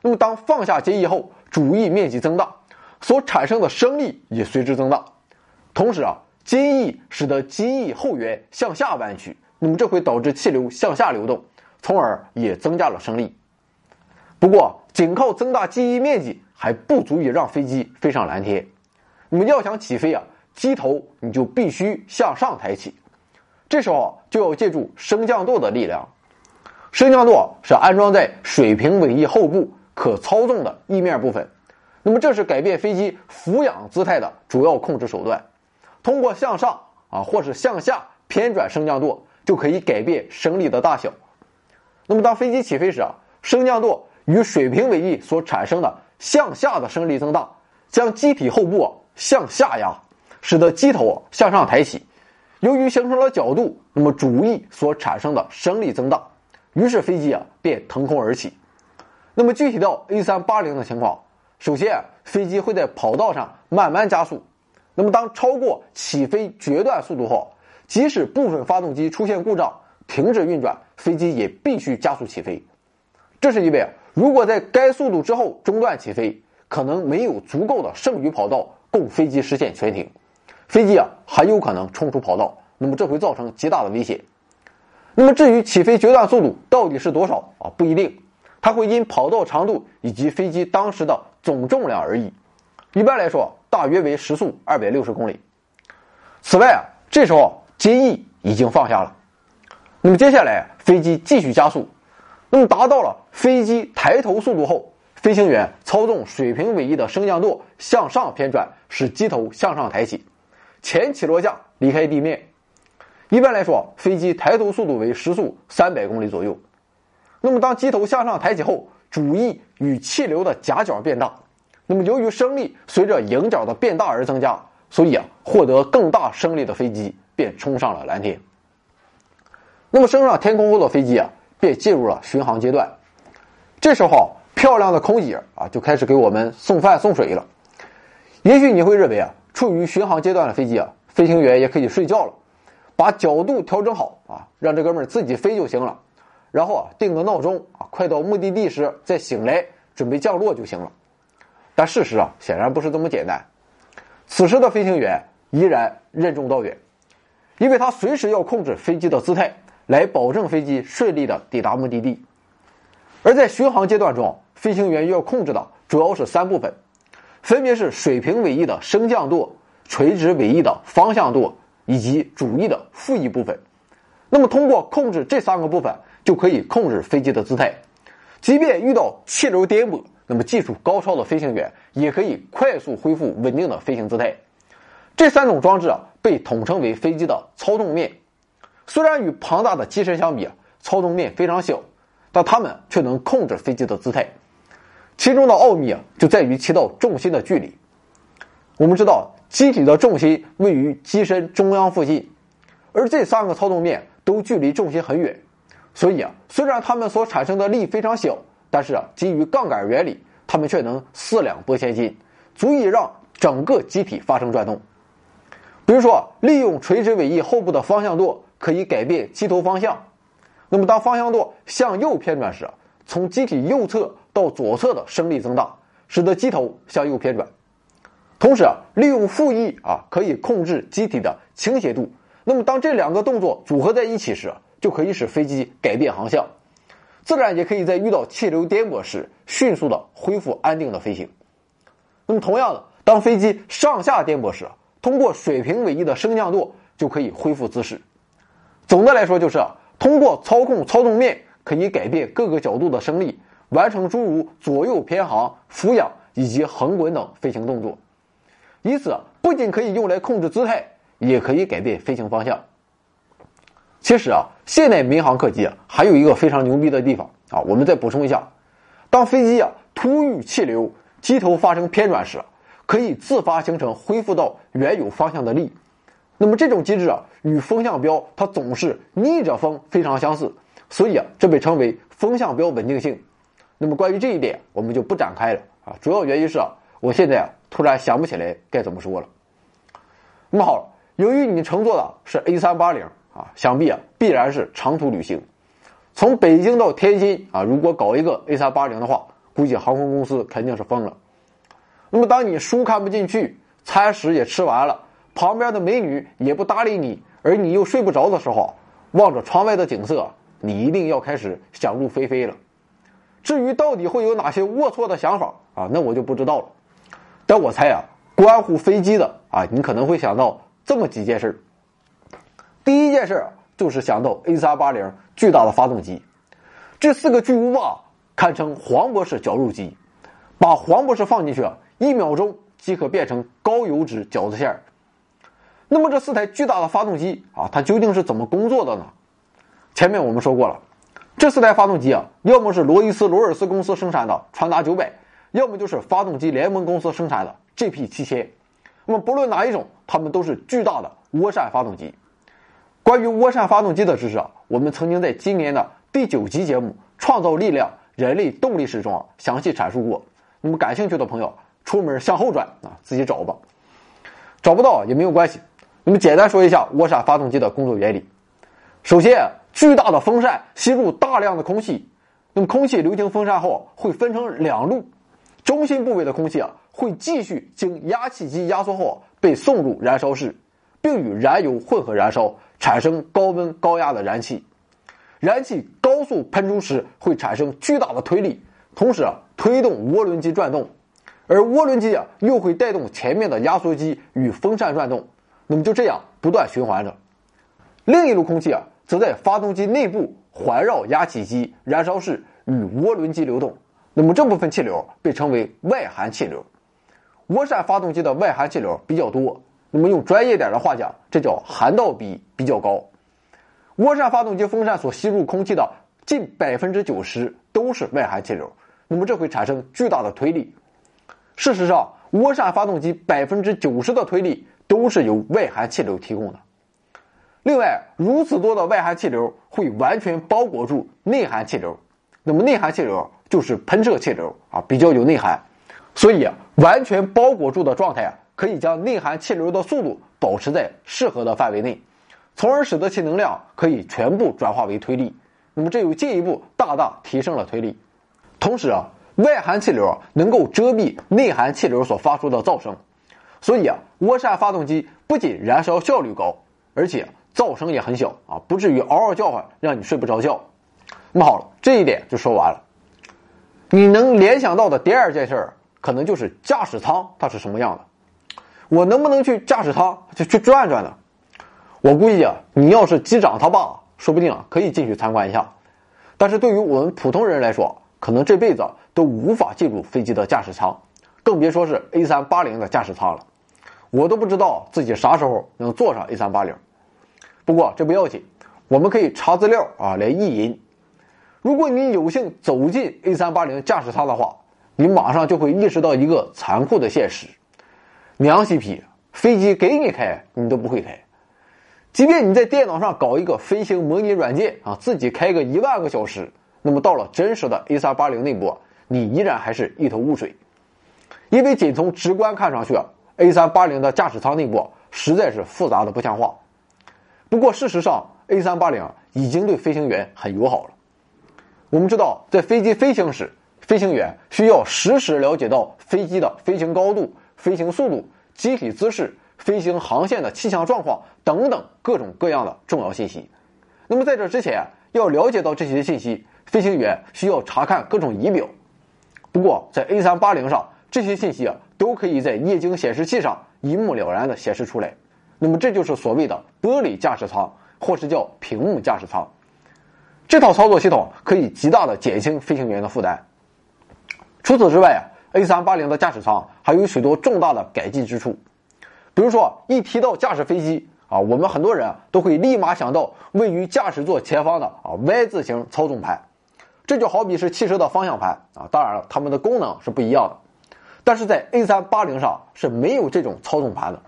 那么当放下接翼后，主翼面积增大，所产生的升力也随之增大，同时啊。接翼使得机翼后缘向下弯曲，那么这会导致气流向下流动，从而也增加了升力。不过，仅靠增大机翼面积还不足以让飞机飞上蓝天。那么要想起飞啊，机头你就必须向上抬起，这时候就要借助升降舵的力量。升降舵是安装在水平尾翼后部可操纵的翼面部分，那么这是改变飞机俯仰姿态的主要控制手段。通过向上啊，或是向下偏转升降舵，就可以改变升力的大小。那么，当飞机起飞时啊，升降舵与水平尾翼所产生的向下的升力增大，将机体后部向下压，使得机头向上抬起。由于形成了角度，那么主翼所产生的升力增大，于是飞机啊便腾空而起。那么具体到 A380 的情况，首先飞机会在跑道上慢慢加速。那么，当超过起飞决断速度后，即使部分发动机出现故障，停止运转，飞机也必须加速起飞。这是因为，如果在该速度之后中断起飞，可能没有足够的剩余跑道供飞机实现全停，飞机啊很有可能冲出跑道，那么这会造成极大的危险。那么，至于起飞决断速度到底是多少啊？不一定，它会因跑道长度以及飞机当时的总重量而异。一般来说。大约为时速二百六十公里。此外啊，这时候机翼已经放下了。那么接下来飞机继续加速。那么达到了飞机抬头速度后，飞行员操纵水平尾翼的升降舵向上偏转，使机头向上抬起，前起落架离开地面。一般来说，飞机抬头速度为时速三百公里左右。那么当机头向上抬起后，主翼与气流的夹角变大。那么，由于升力随着迎角的变大而增加，所以啊，获得更大升力的飞机便冲上了蓝天。那么，升上天空后的飞机啊，便进入了巡航阶段。这时候，漂亮的空姐啊，就开始给我们送饭送水了。也许你会认为啊，处于巡航阶段的飞机啊，飞行员也可以睡觉了，把角度调整好啊，让这哥们儿自己飞就行了。然后啊，定个闹钟啊，快到目的地时再醒来，准备降落就行了。但事实啊，显然不是这么简单。此时的飞行员依然任重道远，因为他随时要控制飞机的姿态，来保证飞机顺利的抵达目的地。而在巡航阶段中，飞行员要控制的主要是三部分，分别是水平尾翼的升降舵、垂直尾翼的方向舵以及主翼的副翼部分。那么，通过控制这三个部分，就可以控制飞机的姿态，即便遇到气流颠簸。那么，技术高超的飞行员也可以快速恢复稳定的飞行姿态。这三种装置啊，被统称为飞机的操纵面。虽然与庞大的机身相比啊，操纵面非常小，但它们却能控制飞机的姿态。其中的奥秘啊，就在于其到重心的距离。我们知道，机体的重心位于机身中央附近，而这三个操纵面都距离重心很远，所以啊，虽然它们所产生的力非常小。但是啊，基于杠杆原理，它们却能四两拨千斤，足以让整个机体发生转动。比如说，利用垂直尾翼后部的方向舵可以改变机头方向。那么，当方向舵向右偏转时，从机体右侧到左侧的升力增大，使得机头向右偏转。同时啊，利用副翼啊，可以控制机体的倾斜度。那么，当这两个动作组合在一起时，就可以使飞机改变航向，自然也可以在遇到气流颠簸时迅速的恢复安定的飞行。那么，同样的，当飞机上下颠簸时，通过水平尾翼的升降舵就可以恢复姿势。总的来说，就是通过操控操纵面可以改变各个角度的升力，完成诸如左右偏航、俯仰以及横滚等飞行动作。以此不仅可以用来控制姿态，也可以改变飞行方向。其实啊，现代民航客机啊，还有一个非常牛逼的地方啊，我们再补充一下：当飞机啊突遇气流，机头发生偏转时，可以自发形成恢复到原有方向的力。那么这种机制啊，与风向标它总是逆着风非常相似，所以啊，这被称为风向标稳定性。那么关于这一点，我们就不展开了啊，主要原因是啊，我现在啊。突然想不起来该怎么说了。那么好，由于你乘坐的是 A 三八零啊，想必啊必然是长途旅行。从北京到天津啊，如果搞一个 A 三八零的话，估计航空公司肯定是疯了。那么当你书看不进去，餐食也吃完了，旁边的美女也不搭理你，而你又睡不着的时候，望着窗外的景色，你一定要开始想入非非了。至于到底会有哪些龌龊的想法啊，那我就不知道了。但我猜啊，关乎飞机的啊，你可能会想到这么几件事第一件事就是想到 A 三八零巨大的发动机，这四个巨无霸堪称黄博士绞肉机，把黄博士放进去，一秒钟即可变成高油脂饺子馅儿。那么这四台巨大的发动机啊，它究竟是怎么工作的呢？前面我们说过了，这四台发动机啊，要么是罗伊斯罗尔斯公司生产的传达九百。要么就是发动机联盟公司生产的 GP 七千，那么不论哪一种，它们都是巨大的涡扇发动机。关于涡扇发动机的知识啊，我们曾经在今年的第九集节目《创造力量：人类动力史》中啊详细阐述过。那么感兴趣的朋友，出门向后转啊，自己找吧。找不到也没有关系。那么简单说一下涡扇发动机的工作原理。首先，巨大的风扇吸入大量的空气，那么空气流经风扇后会分成两路。中心部位的空气啊，会继续经压气机压缩后被送入燃烧室，并与燃油混合燃烧，产生高温高压的燃气。燃气高速喷出时会产生巨大的推力，同时啊推动涡轮机转动，而涡轮机啊又会带动前面的压缩机与风扇转动，那么就这样不断循环着。另一路空气啊则在发动机内部环绕压气机、燃烧室与涡轮机流动。那么这部分气流被称为外寒气流，涡扇发动机的外寒气流比较多。那么用专业点的话讲，这叫涵道比比较高。涡扇发动机风扇所吸入空气的近百分之九十都是外含气流，那么这会产生巨大的推力。事实上，涡扇发动机百分之九十的推力都是由外含气流提供的。另外，如此多的外含气流会完全包裹住内含气流，那么内含气流。就是喷射气流啊，比较有内涵，所以完全包裹住的状态啊，可以将内含气流的速度保持在适合的范围内，从而使得其能量可以全部转化为推力。那么这又进一步大大提升了推力。同时啊，外含气流能够遮蔽内含气流所发出的噪声，所以啊，涡扇发动机不仅燃烧效率高，而且噪声也很小啊，不至于嗷嗷叫唤让你睡不着觉。那么好了，这一点就说完了。你能联想到的第二件事儿，可能就是驾驶舱它是什么样的？我能不能去驾驶舱就去转转呢？我估计啊，你要是机长他爸，说不定啊可以进去参观一下。但是对于我们普通人来说，可能这辈子都无法进入飞机的驾驶舱，更别说是 A 三八零的驾驶舱了。我都不知道自己啥时候能坐上 A 三八零。不过这不要紧，我们可以查资料啊来意淫。如果你有幸走进 A 三八零驾驶舱的话，你马上就会意识到一个残酷的现实：娘西皮，飞机给你开，你都不会开。即便你在电脑上搞一个飞行模拟软件啊，自己开个一万个小时，那么到了真实的 A 三八零内部，你依然还是一头雾水。因为仅从直观看上去啊，A 三八零的驾驶舱内部实在是复杂的不像话。不过事实上，A 三八零已经对飞行员很友好了。我们知道，在飞机飞行时，飞行员需要实时了解到飞机的飞行高度、飞行速度、机体姿势、飞行航线的气象状况等等各种各样的重要信息。那么在这之前，要了解到这些信息，飞行员需要查看各种仪表。不过在 A 三八零上，这些信息啊都可以在液晶显示器上一目了然的显示出来。那么这就是所谓的玻璃驾驶舱，或是叫屏幕驾驶舱。这套操作系统可以极大的减轻飞行员的负担。除此之外啊，A380 的驾驶舱还有许多重大的改进之处。比如说，一提到驾驶飞机啊，我们很多人都会立马想到位于驾驶座前方的啊 Y 字形操纵盘，这就好比是汽车的方向盘啊。当然了，它们的功能是不一样的。但是在 A380 上是没有这种操纵盘的，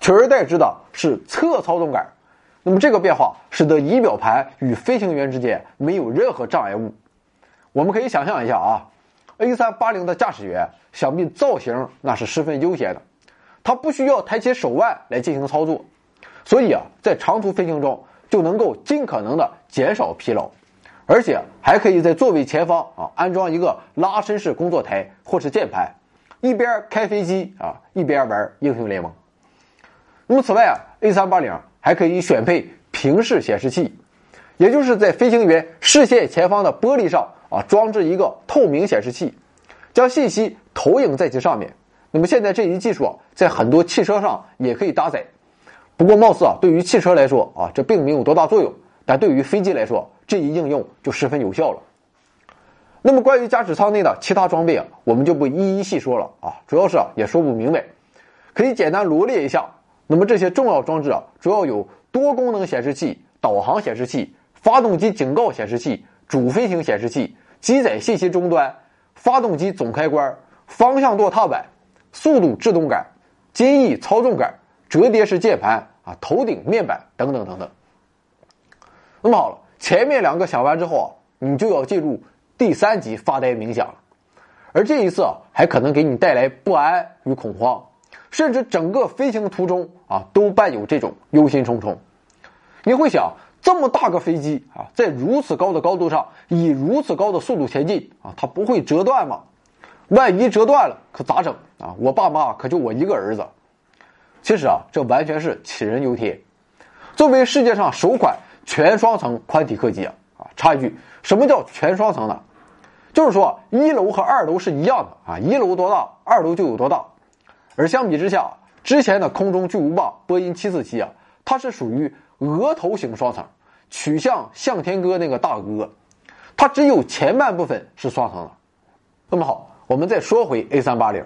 取而代之的是侧操纵杆。那么这个变化使得仪表盘与飞行员之间没有任何障碍物。我们可以想象一下啊，A380 的驾驶员想必造型那是十分悠闲的，他不需要抬起手腕来进行操作，所以啊，在长途飞行中就能够尽可能的减少疲劳，而且还可以在座位前方啊安装一个拉伸式工作台或是键盘，一边开飞机啊一边玩英雄联盟。那么此外啊，A380。还可以选配平视显示器，也就是在飞行员视线前方的玻璃上啊装置一个透明显示器，将信息投影在其上面。那么现在这一技术啊，在很多汽车上也可以搭载。不过貌似啊，对于汽车来说啊，这并没有多大作用，但对于飞机来说，这一应用就十分有效了。那么关于驾驶舱内的其他装备啊，我们就不一一细说了啊，主要是啊也说不明白，可以简单罗列一下。那么这些重要装置啊，主要有多功能显示器、导航显示器、发动机警告显示器、主飞行显示器、机载信息终端、发动机总开关、方向舵踏板、速度制动杆、襟翼操纵杆、折叠式键盘啊、头顶面板等等等等。那么好了，前面两个想完之后啊，你就要进入第三级发呆冥想了，而这一次啊，还可能给你带来不安与恐慌。甚至整个飞行途中啊，都伴有这种忧心忡忡。你会想，这么大个飞机啊，在如此高的高度上，以如此高的速度前进啊，它不会折断吗？万一折断了，可咋整啊？我爸妈可就我一个儿子。其实啊，这完全是杞人忧天。作为世界上首款全双层宽体客机啊，啊，插一句，什么叫全双层呢？就是说，一楼和二楼是一样的啊，一楼多大，二楼就有多大。而相比之下，之前的空中巨无霸波音747啊，它是属于额头型双层，取向向天歌那个大哥，它只有前半部分是双层的。那么好，我们再说回 A380，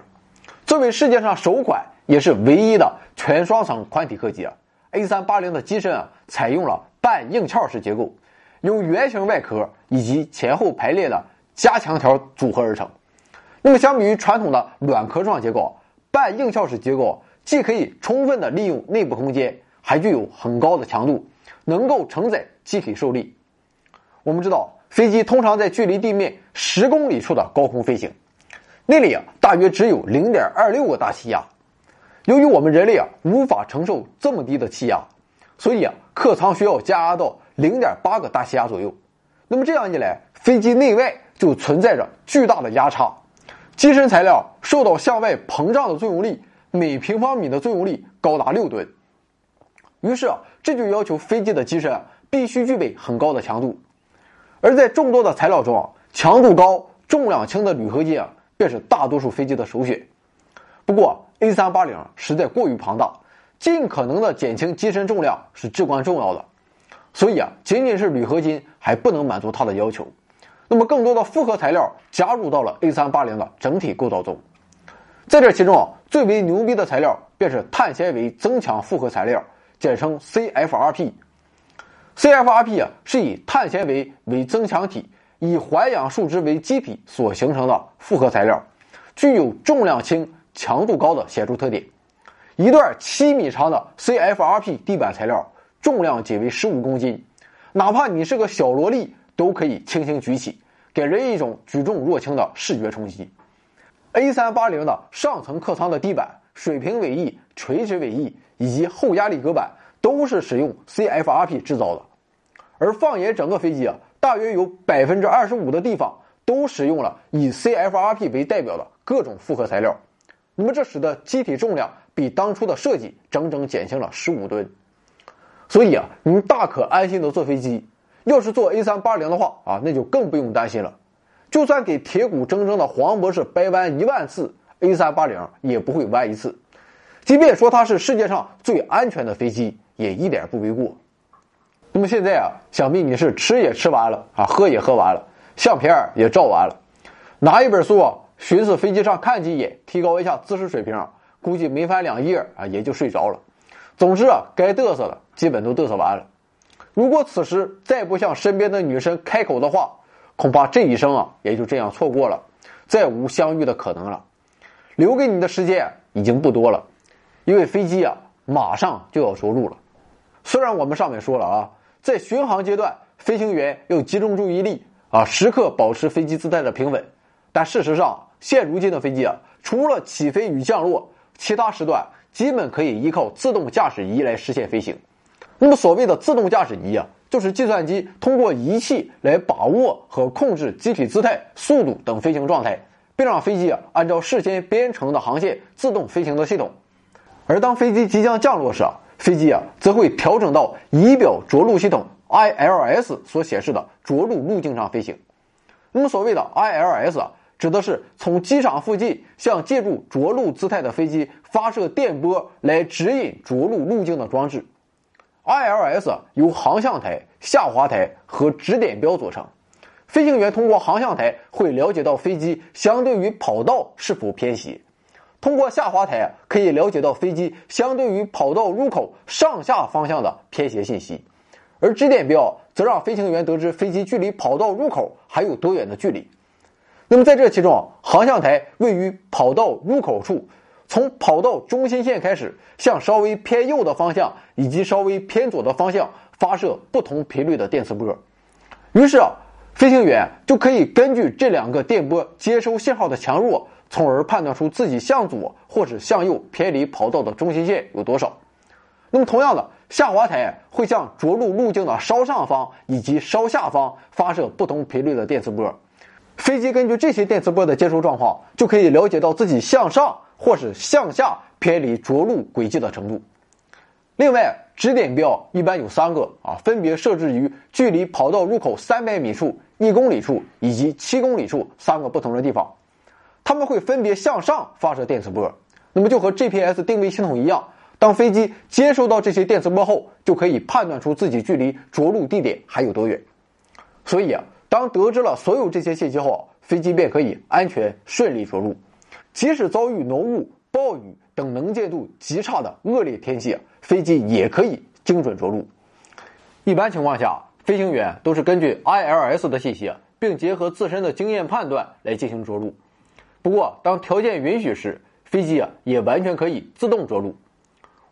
作为世界上首款也是唯一的全双层宽体客机啊，A380 的机身啊采用了半硬壳式结构，由圆形外壳以及前后排列的加强条组合而成。那么相比于传统的软壳状结构。半硬壳式结构既可以充分的利用内部空间，还具有很高的强度，能够承载机体受力。我们知道，飞机通常在距离地面十公里处的高空飞行，那里啊大约只有零点二六个大气压。由于我们人类啊无法承受这么低的气压，所以啊客舱需要加压到零点八个大气压左右。那么这样一来，飞机内外就存在着巨大的压差。机身材料受到向外膨胀的作用力，每平方米的作用力高达六吨。于是啊，这就要求飞机的机身必须具备很高的强度。而在众多的材料中，强度高、重量轻的铝合金啊，便是大多数飞机的首选。不过，A380 实在过于庞大，尽可能的减轻机身重量是至关重要的。所以啊，仅仅是铝合金还不能满足它的要求。那么，更多的复合材料加入到了 A380 的整体构造中，在这其中啊，最为牛逼的材料便是碳纤维增强复合材料，简称 CFRP。CFRP 啊，是以碳纤维为增强体，以环氧树脂为基体所形成的复合材料，具有重量轻、强度高的显著特点。一段七米长的 CFRP 地板材料，重量仅为十五公斤，哪怕你是个小萝莉。都可以轻轻举起，给人一种举重若轻的视觉冲击。A380 的上层客舱的地板水平尾翼、垂直尾翼以及后压力隔板都是使用 CFRP 制造的。而放眼整个飞机啊，大约有百分之二十五的地方都使用了以 CFRP 为代表的各种复合材料。那么这使得机体重量比当初的设计整整减轻了十五吨。所以啊，您大可安心的坐飞机。要是坐 A 三八零的话啊，那就更不用担心了。就算给铁骨铮铮的黄博士掰弯一万次，A 三八零也不会弯一次。即便说它是世界上最安全的飞机，也一点不为过。那么现在啊，想必你是吃也吃完了啊，喝也喝完了，相片也照完了，拿一本书啊，寻思飞机上看几眼，提高一下知识水平，估计没翻两页啊，也就睡着了。总之啊，该嘚瑟的基本都嘚瑟完了。如果此时再不向身边的女生开口的话，恐怕这一生啊也就这样错过了，再无相遇的可能了。留给你的时间已经不多了，因为飞机啊马上就要着陆了。虽然我们上面说了啊，在巡航阶段，飞行员要集中注意力啊，时刻保持飞机姿态的平稳。但事实上，现如今的飞机啊，除了起飞与降落，其他时段基本可以依靠自动驾驶仪来实现飞行。那么，所谓的自动驾驶仪啊，就是计算机通过仪器来把握和控制机体姿态、速度等飞行状态，并让飞机啊按照事先编程的航线自动飞行的系统。而当飞机即将降落时啊，飞机啊则会调整到仪表着陆系统 ILS 所显示的着陆路径上飞行。那么，所谓的 ILS 啊，指的是从机场附近向借助着陆姿态的飞机发射电波来指引着陆路径的装置。ILS 由航向台、下滑台和指点标组成。飞行员通过航向台会了解到飞机相对于跑道是否偏斜；通过下滑台，可以了解到飞机相对于跑道入口上下方向的偏斜信息；而指点标则让飞行员得知飞机距离跑道入口还有多远的距离。那么在这其中，航向台位于跑道入口处。从跑道中心线开始，向稍微偏右的方向以及稍微偏左的方向发射不同频率的电磁波。于是啊，飞行员就可以根据这两个电波接收信号的强弱，从而判断出自己向左或者向右偏离跑道的中心线有多少。那么，同样的，下滑台会向着陆路径的稍上方以及稍下方发射不同频率的电磁波。飞机根据这些电磁波的接收状况，就可以了解到自己向上。或是向下偏离着陆轨迹的程度。另外，指点标一般有三个啊，分别设置于距离跑道入口三百米处、一公里处以及七公里处三个不同的地方。它们会分别向上发射电磁波。那么就和 GPS 定位系统一样，当飞机接收到这些电磁波后，就可以判断出自己距离着陆地点还有多远。所以啊，当得知了所有这些信息后，飞机便可以安全顺利着陆。即使遭遇浓雾、暴雨等能见度极差的恶劣天气，飞机也可以精准着陆。一般情况下，飞行员都是根据 ILS 的信息，并结合自身的经验判断来进行着陆。不过，当条件允许时，飞机啊也完全可以自动着陆。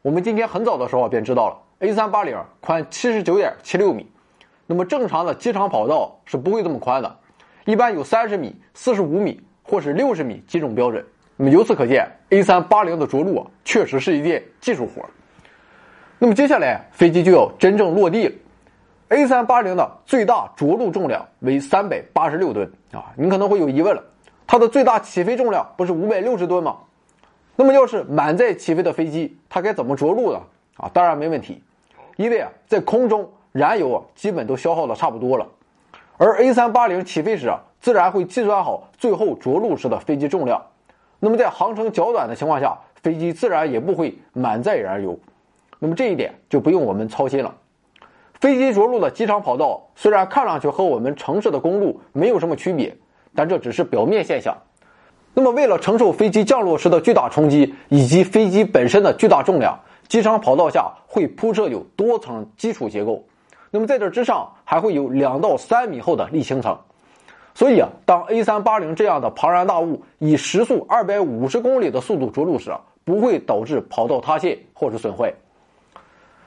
我们今天很早的时候便知道了，A380 宽七十九点七六米，那么正常的机场跑道是不会这么宽的，一般有三十米、四十五米或是六十米几种标准。那么由此可见，A 三八零的着陆啊，确实是一件技术活那么接下来飞机就要真正落地了。A 三八零的最大着陆重量为三百八十六吨啊，你可能会有疑问了，它的最大起飞重量不是五百六十吨吗？那么要是满载起飞的飞机，它该怎么着陆呢？啊，当然没问题，因为啊，在空中燃油啊基本都消耗的差不多了，而 A 三八零起飞时啊，自然会计算好最后着陆时的飞机重量。那么在航程较短的情况下，飞机自然也不会满载燃油，那么这一点就不用我们操心了。飞机着陆的机场跑道虽然看上去和我们城市的公路没有什么区别，但这只是表面现象。那么为了承受飞机降落时的巨大冲击以及飞机本身的巨大重量，机场跑道下会铺设有多层基础结构，那么在这之上还会有两到三米厚的沥青层。所以啊，当 A 三八零这样的庞然大物以时速二百五十公里的速度着陆时啊，不会导致跑道塌陷或者损坏。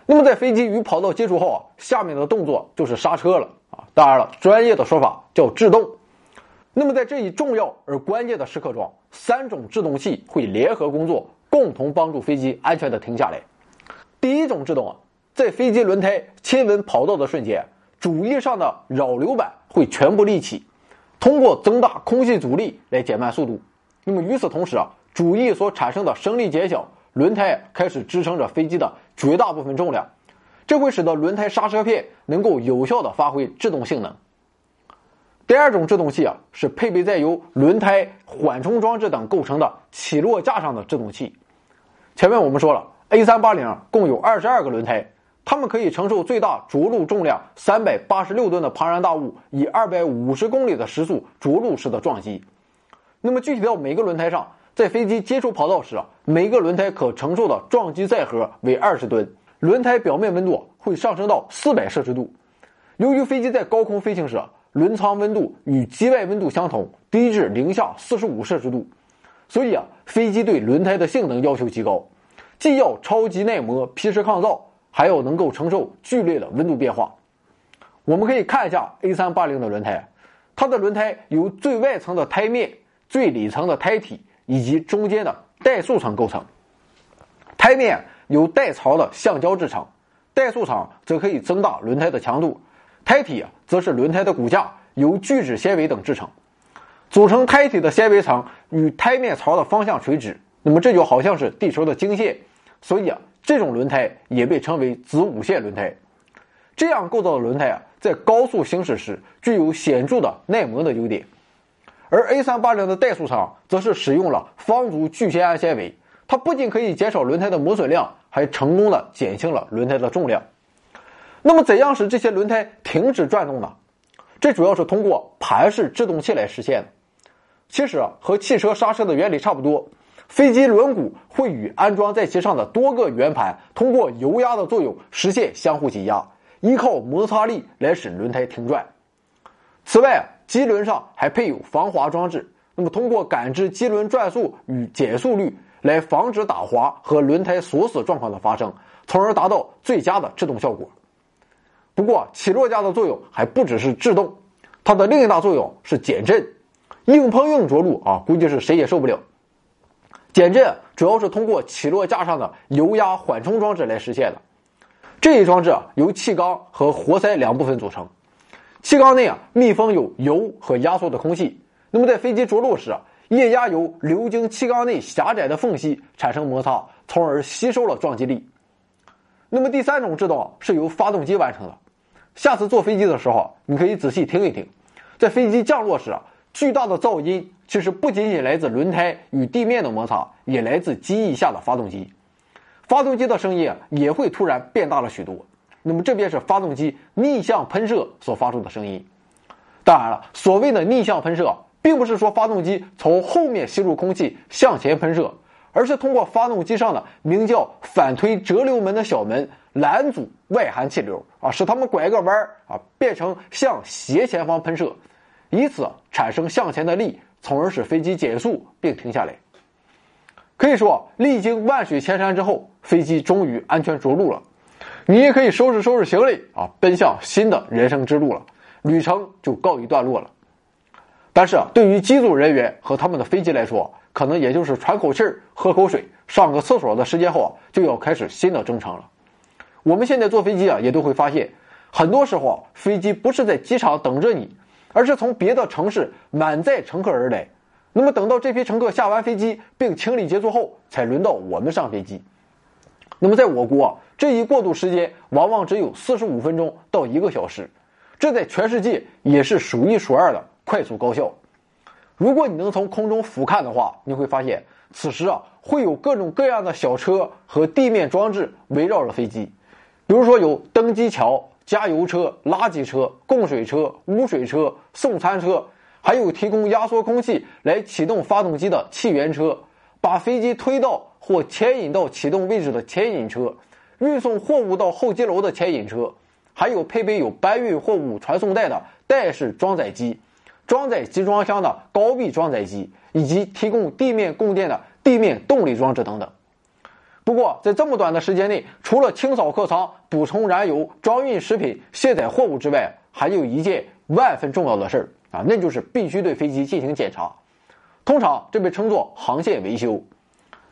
那么在飞机与跑道接触后啊，下面的动作就是刹车了啊。当然了，专业的说法叫制动。那么在这一重要而关键的时刻中，三种制动器会联合工作，共共同帮助飞机安全的停下来。第一种制动啊，在飞机轮胎亲吻跑道的瞬间，主翼上的扰流板会全部立起，通过增大空气阻力来减慢速度。那么与此同时啊，主翼所产生的升力减小，轮胎开始支撑着飞机的绝大部分重量，这会使得轮胎刹车片能够有效的发挥制动性能。第二种制动器啊，是配备在由轮胎、缓冲装置等构成的起落架上的制动器。前面我们说了。A 三八零共有二十二个轮胎，它们可以承受最大着陆重量三百八十六吨的庞然大物，以二百五十公里的时速着陆式的撞击。那么具体到每个轮胎上，在飞机接触跑道时啊，每个轮胎可承受的撞击载荷为二十吨，轮胎表面温度会上升到四百摄氏度。由于飞机在高空飞行时，轮舱温度与机外温度相同，低至零下四十五摄氏度，所以啊，飞机对轮胎的性能要求极高。既要超级耐磨、皮实抗造，还要能够承受剧烈的温度变化。我们可以看一下 A 三八零的轮胎，它的轮胎由最外层的胎面、最里层的胎体以及中间的怠速层构成。胎面由带槽的橡胶制成，怠速层则可以增大轮胎的强度，胎体则是轮胎的骨架，由聚酯纤维等制成。组成胎体的纤维层与胎面槽的方向垂直。那么这就好像是地球的经线，所以啊，这种轮胎也被称为子午线轮胎。这样构造的轮胎啊，在高速行驶时具有显著的耐磨的优点。而 A 三八零的怠速舱则是使用了方足聚酰胺纤维，它不仅可以减少轮胎的磨损量，还成功的减轻了轮胎的重量。那么，怎样使这些轮胎停止转动呢？这主要是通过盘式制动器来实现的。其实啊，和汽车刹车的原理差不多。飞机轮毂会与安装在其上的多个圆盘通过油压的作用实现相互挤压，依靠摩擦力来使轮胎停转。此外，机轮上还配有防滑装置，那么通过感知机轮转速与减速率来防止打滑和轮胎锁死状况的发生，从而达到最佳的制动效果。不过，起落架的作用还不只是制动，它的另一大作用是减震。硬碰硬着陆啊，估计是谁也受不了。减震主要是通过起落架上的油压缓冲装置来实现的。这一装置由气缸和活塞两部分组成。气缸内啊密封有油和压缩的空气。那么在飞机着陆时啊，液压油流经气缸内狭窄的缝隙产生摩擦，从而吸收了撞击力。那么第三种制动是由发动机完成的。下次坐飞机的时候，你可以仔细听一听，在飞机降落时啊，巨大的噪音。其实不仅仅来自轮胎与地面的摩擦，也来自机翼下的发动机。发动机的声音也会突然变大了许多。那么这便是发动机逆向喷射所发出的声音。当然了，所谓的逆向喷射，并不是说发动机从后面吸入空气向前喷射，而是通过发动机上的名叫反推折流门的小门拦阻外含气流啊，使它们拐个弯啊，变成向斜前方喷射，以此产生向前的力。从而使飞机减速并停下来。可以说，历经万水千山之后，飞机终于安全着陆了。你也可以收拾收拾行李啊，奔向新的人生之路了。旅程就告一段落了。但是啊，对于机组人员和他们的飞机来说，可能也就是喘口气儿、喝口水、上个厕所的时间后啊，就要开始新的征程了。我们现在坐飞机啊，也都会发现，很多时候啊，飞机不是在机场等着你。而是从别的城市满载乘客而来，那么等到这批乘客下完飞机并清理结束后，才轮到我们上飞机。那么在我国，这一过渡时间往往只有四十五分钟到一个小时，这在全世界也是数一数二的快速高效。如果你能从空中俯瞰的话，你会发现此时啊会有各种各样的小车和地面装置围绕着飞机，比如说有登机桥。加油车、垃圾车、供水车、污水车、送餐车，还有提供压缩空气来启动发动机的气源车，把飞机推到或牵引到启动位置的牵引车，运送货物到候机楼的牵引车，还有配备有搬运货物传送带的带式装载机，装载集装箱的高臂装载机，以及提供地面供电的地面动力装置等等。不过，在这么短的时间内，除了清扫客舱、补充燃油、装运食品、卸载货物之外，还有一件万分重要的事儿啊，那就是必须对飞机进行检查。通常这被称作航线维修。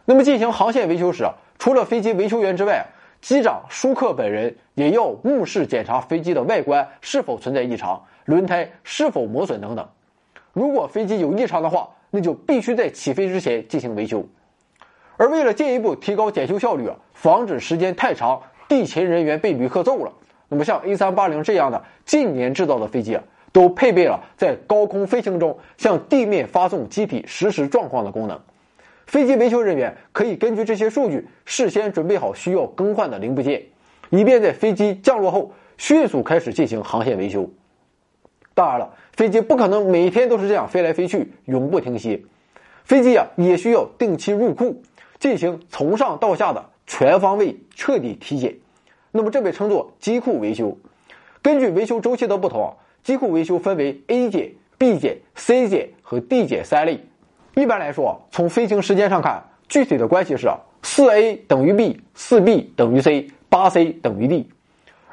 那么进行航线维修时，除了飞机维修员之外，机长舒克本人也要目视检查飞机的外观是否存在异常，轮胎是否磨损等等。如果飞机有异常的话，那就必须在起飞之前进行维修。而为了进一步提高检修效率啊，防止时间太长，地勤人员被旅客揍了，那么像 A380 这样的近年制造的飞机啊，都配备了在高空飞行中向地面发送机体实时状况的功能。飞机维修人员可以根据这些数据，事先准备好需要更换的零部件，以便在飞机降落后迅速开始进行航线维修。当然了，飞机不可能每天都是这样飞来飞去，永不停歇。飞机啊，也需要定期入库，进行从上到下的全方位彻底体检。那么这被称作机库维修。根据维修周期的不同，机库维修分为 A 检、B 检、C 检和 D 检三类。一般来说，从飞行时间上看，具体的关系是四 A 等于 B，四 B 等于 C，八 C 等于 D。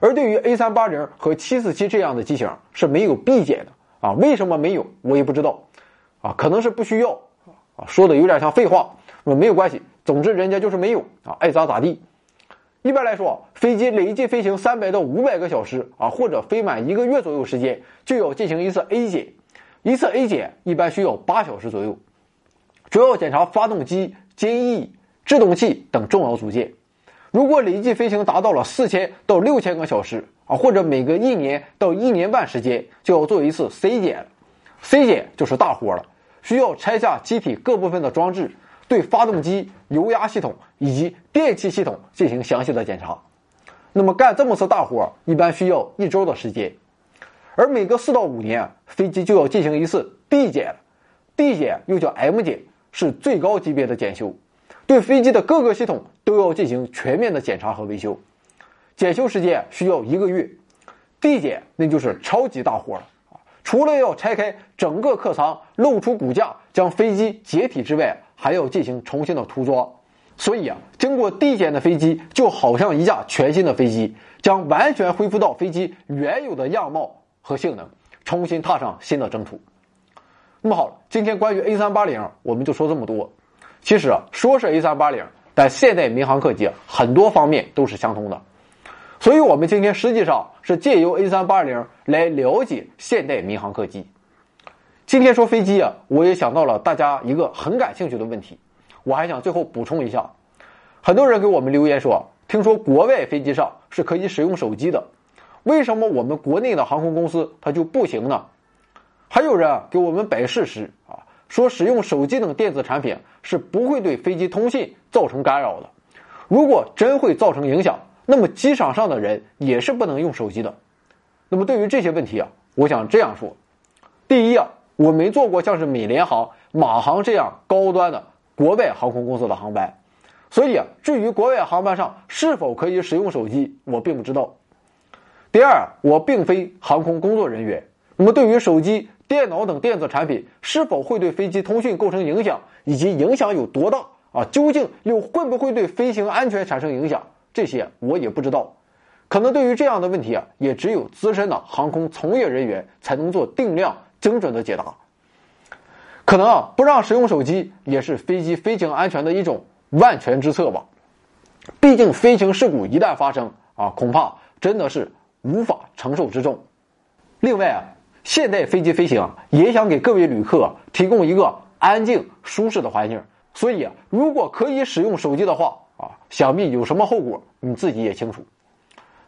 而对于 A 三八零和七四七这样的机型是没有 B 检的啊？为什么没有？我也不知道啊，可能是不需要啊。说的有点像废话，那么没有关系，总之人家就是没有啊，爱咋咋地。一般来说，飞机累计飞行三百到五百个小时啊，或者飞满一个月左右时间，就要进行一次 A 检，一次 A 检一般需要八小时左右。主要检查发动机、襟翼、制动器等重要组件。如果累计飞行达到了四千到六千个小时啊，或者每隔一年到一年半时间就要做一次 C 检，C 检就是大活了，需要拆下机体各部分的装置，对发动机、油压系统以及电气系统进行详细的检查。那么干这么次大活一般需要一周的时间，而每隔四到五年飞机就要进行一次 D 检，D 检又叫 M 检。是最高级别的检修，对飞机的各个系统都要进行全面的检查和维修，检修时间需要一个月。D 检那就是超级大活了！除了要拆开整个客舱、露出骨架、将飞机解体之外，还要进行重新的涂装。所以啊，经过 D 检的飞机就好像一架全新的飞机，将完全恢复到飞机原有的样貌和性能，重新踏上新的征途。那么好，今天关于 A 三八零我们就说这么多。其实啊，说是 A 三八零，但现代民航客机很多方面都是相通的。所以，我们今天实际上是借由 A 三八零来了解现代民航客机。今天说飞机啊，我也想到了大家一个很感兴趣的问题。我还想最后补充一下，很多人给我们留言说，听说国外飞机上是可以使用手机的，为什么我们国内的航空公司它就不行呢？还有人啊给我们摆事实啊，说使用手机等电子产品是不会对飞机通信造成干扰的。如果真会造成影响，那么机场上的人也是不能用手机的。那么对于这些问题啊，我想这样说：第一啊，我没坐过像是美联航、马航这样高端的国外航空公司的航班，所以啊，至于国外航班上是否可以使用手机，我并不知道。第二，我并非航空工作人员，那么对于手机。电脑等电子产品是否会对飞机通讯构成影响，以及影响有多大啊？究竟又会不会对飞行安全产生影响？这些我也不知道。可能对于这样的问题啊，也只有资深的航空从业人员才能做定量精准的解答。可能啊，不让使用手机也是飞机飞行安全的一种万全之策吧。毕竟飞行事故一旦发生啊，恐怕真的是无法承受之重。另外啊。现代飞机飞行也想给各位旅客提供一个安静舒适的环境，所以啊，如果可以使用手机的话啊，想必有什么后果你自己也清楚。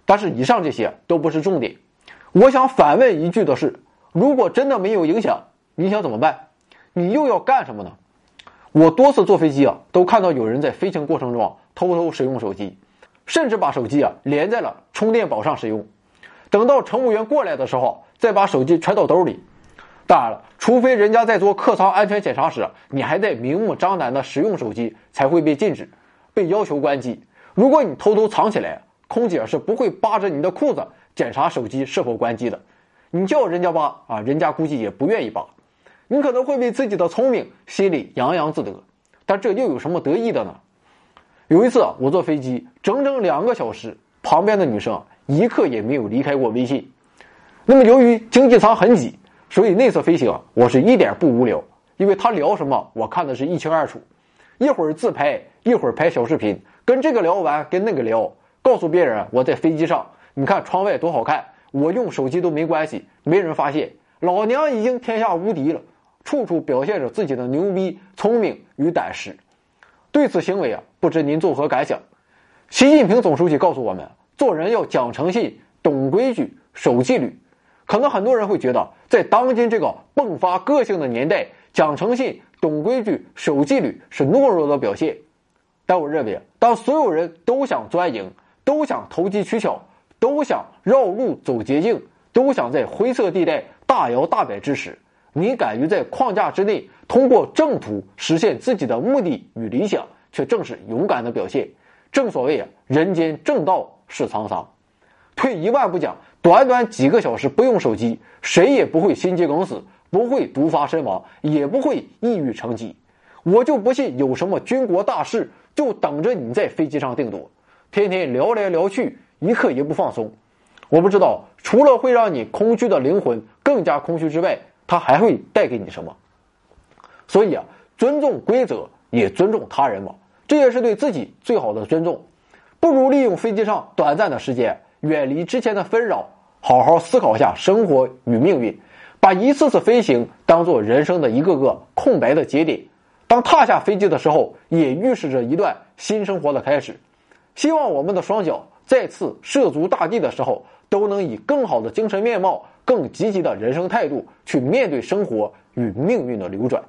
但是以上这些都不是重点，我想反问一句的是：如果真的没有影响，你想怎么办？你又要干什么呢？我多次坐飞机啊，都看到有人在飞行过程中偷偷使用手机，甚至把手机啊连在了充电宝上使用。等到乘务员过来的时候。再把手机揣到兜里，当然了，除非人家在做客舱安全检查时，你还在明目张胆的使用手机，才会被禁止，被要求关机。如果你偷偷藏起来，空姐是不会扒着你的裤子检查手机是否关机的。你叫人家扒啊，人家估计也不愿意扒。你可能会为自己的聪明心里洋洋自得，但这又有什么得意的呢？有一次我坐飞机整整两个小时，旁边的女生一刻也没有离开过微信。那么由于经济舱很挤，所以那次飞行我是一点不无聊，因为他聊什么我看的是一清二楚。一会儿自拍，一会儿拍小视频，跟这个聊完，跟那个聊，告诉别人我在飞机上，你看窗外多好看，我用手机都没关系，没人发现，老娘已经天下无敌了，处处表现着自己的牛逼、聪明与胆识。对此行为啊，不知您作何感想？习近平总书记告诉我们，做人要讲诚信、懂规矩、守纪律。可能很多人会觉得，在当今这个迸发个性的年代，讲诚信、懂规矩、守纪律是懦弱的表现。但我认为，当所有人都想钻营、都想投机取巧、都想绕路走捷径、都想在灰色地带大摇大摆之时，你敢于在框架之内通过正途实现自己的目的与理想，却正是勇敢的表现。正所谓啊，人间正道是沧桑。退一万步讲，短短几个小时不用手机，谁也不会心肌梗死，不会毒发身亡，也不会抑郁成疾。我就不信有什么军国大事就等着你在飞机上定夺，天天聊来聊去，一刻也不放松。我不知道，除了会让你空虚的灵魂更加空虚之外。它还会带给你什么？所以啊，尊重规则，也尊重他人嘛，这也是对自己最好的尊重。不如利用飞机上短暂的时间，远离之前的纷扰，好好思考一下生活与命运，把一次次飞行当做人生的一个个空白的节点。当踏下飞机的时候，也预示着一段新生活的开始。希望我们的双脚再次涉足大地的时候，都能以更好的精神面貌。更积极的人生态度去面对生活与命运的流转。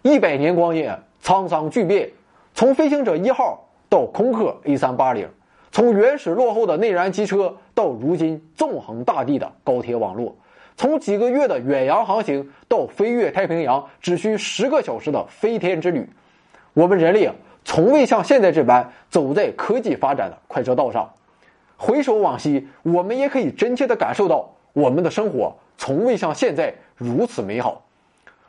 一百年光阴，沧桑巨变，从飞行者一号到空客 A 三八零，从原始落后的内燃机车到如今纵横大地的高铁网络，从几个月的远洋航行到飞越太平洋只需十个小时的飞天之旅，我们人类啊，从未像现在这般走在科技发展的快车道上。回首往昔，我们也可以真切地感受到。我们的生活从未像现在如此美好，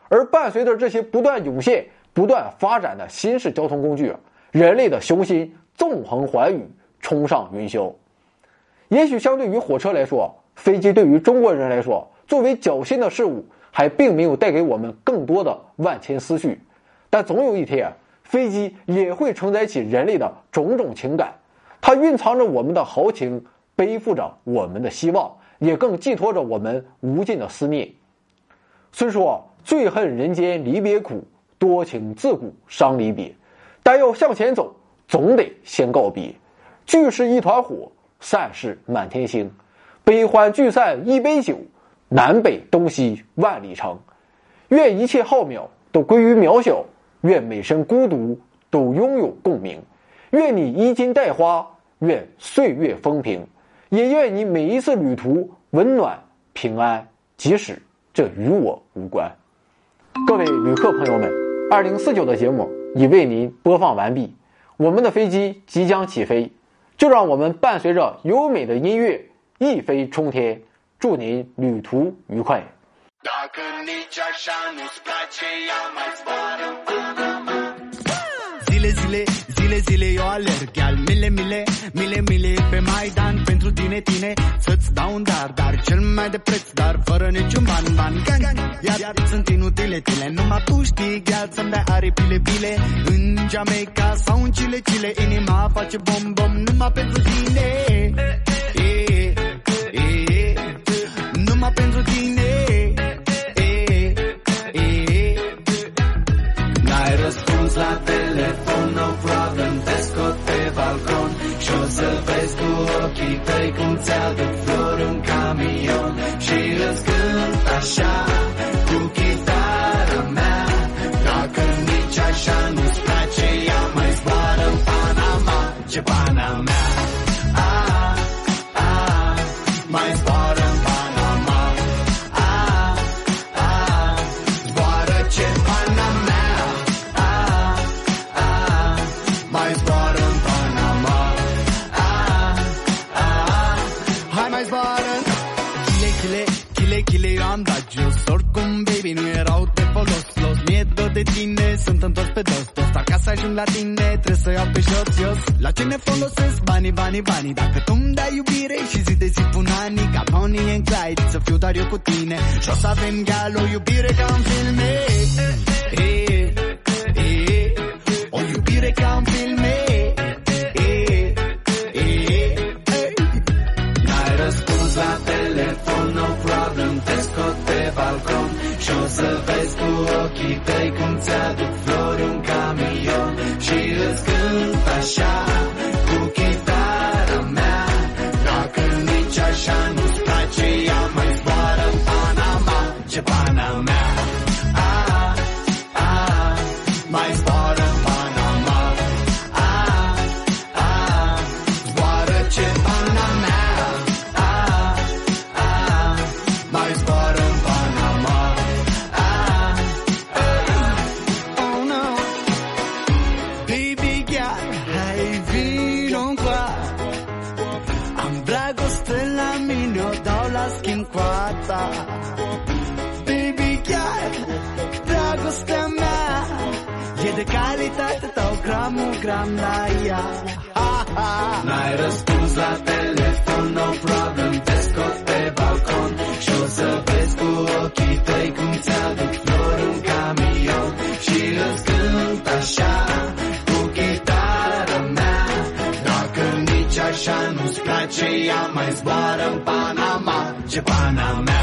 而伴随着这些不断涌现、不断发展的新式交通工具，人类的雄心纵横寰宇，冲上云霄。也许相对于火车来说，飞机对于中国人来说，作为侥幸的事物，还并没有带给我们更多的万千思绪。但总有一天，飞机也会承载起人类的种种情感，它蕴藏着我们的豪情，背负着我们的希望。也更寄托着我们无尽的思念。虽说最恨人间离别苦，多情自古伤离别，但要向前走，总得先告别。聚是一团火，散是满天星。悲欢聚散一杯酒，南北东西万里长。愿一切浩渺都归于渺小，愿每声孤独都拥有共鸣。愿你衣襟带花，愿岁月风平。也愿你每一次旅途温暖平安，即使这与我无关。各位旅客朋友们，二零四九的节目已为您播放完毕，我们的飞机即将起飞，就让我们伴随着优美的音乐一飞冲天，祝您旅途愉快。Zile, zile eu alerg. Al mile, mile, mile, mile Pe Maidan pentru tine, tine. Să-ți dau un dar, dar cel mai de preț Dar fără niciun ban, ban, gang, gang Iar sunt inutile tine Numai tu știi, gheal să-mi dai aripile, bile. În Jamaica sau în Chile, Chile Inima face bom, bom Numai pentru tine. E, e, e, Numai pentru tine. N-ai răspuns la telefon, ochii tăi cum ți-aduc flori un camion Și îți cânt așa sunt întors pe dos. Dos, dar ca să ajung la tine, trebuie să iau pe jos, jos La ce ne folosesc? Banii, banii, banii. Dacă tu îmi dai iubire și zi de zi pun ani Ca Bonnie and Clyde, să fiu doar eu cu tine. Și o să avem gal o iubire ca în filme. E, e, e, e ca un filme. E, e, e. N-ai răspuns la telefon, no problem Te scot pe balcon. Și o să vezi cu ochii tăi Cum shot. Gramul gram la ea Ha, ha. N-ai răspuns la telefon, no problem Te scot pe balcon. Și o să vezi cu ochii tăi Cum ți-aduc flori în camion. Și îți cânt așa Cu chitara mea. Dacă nici așa nu-ți place Ea mai zboară în Panama. Ce Panama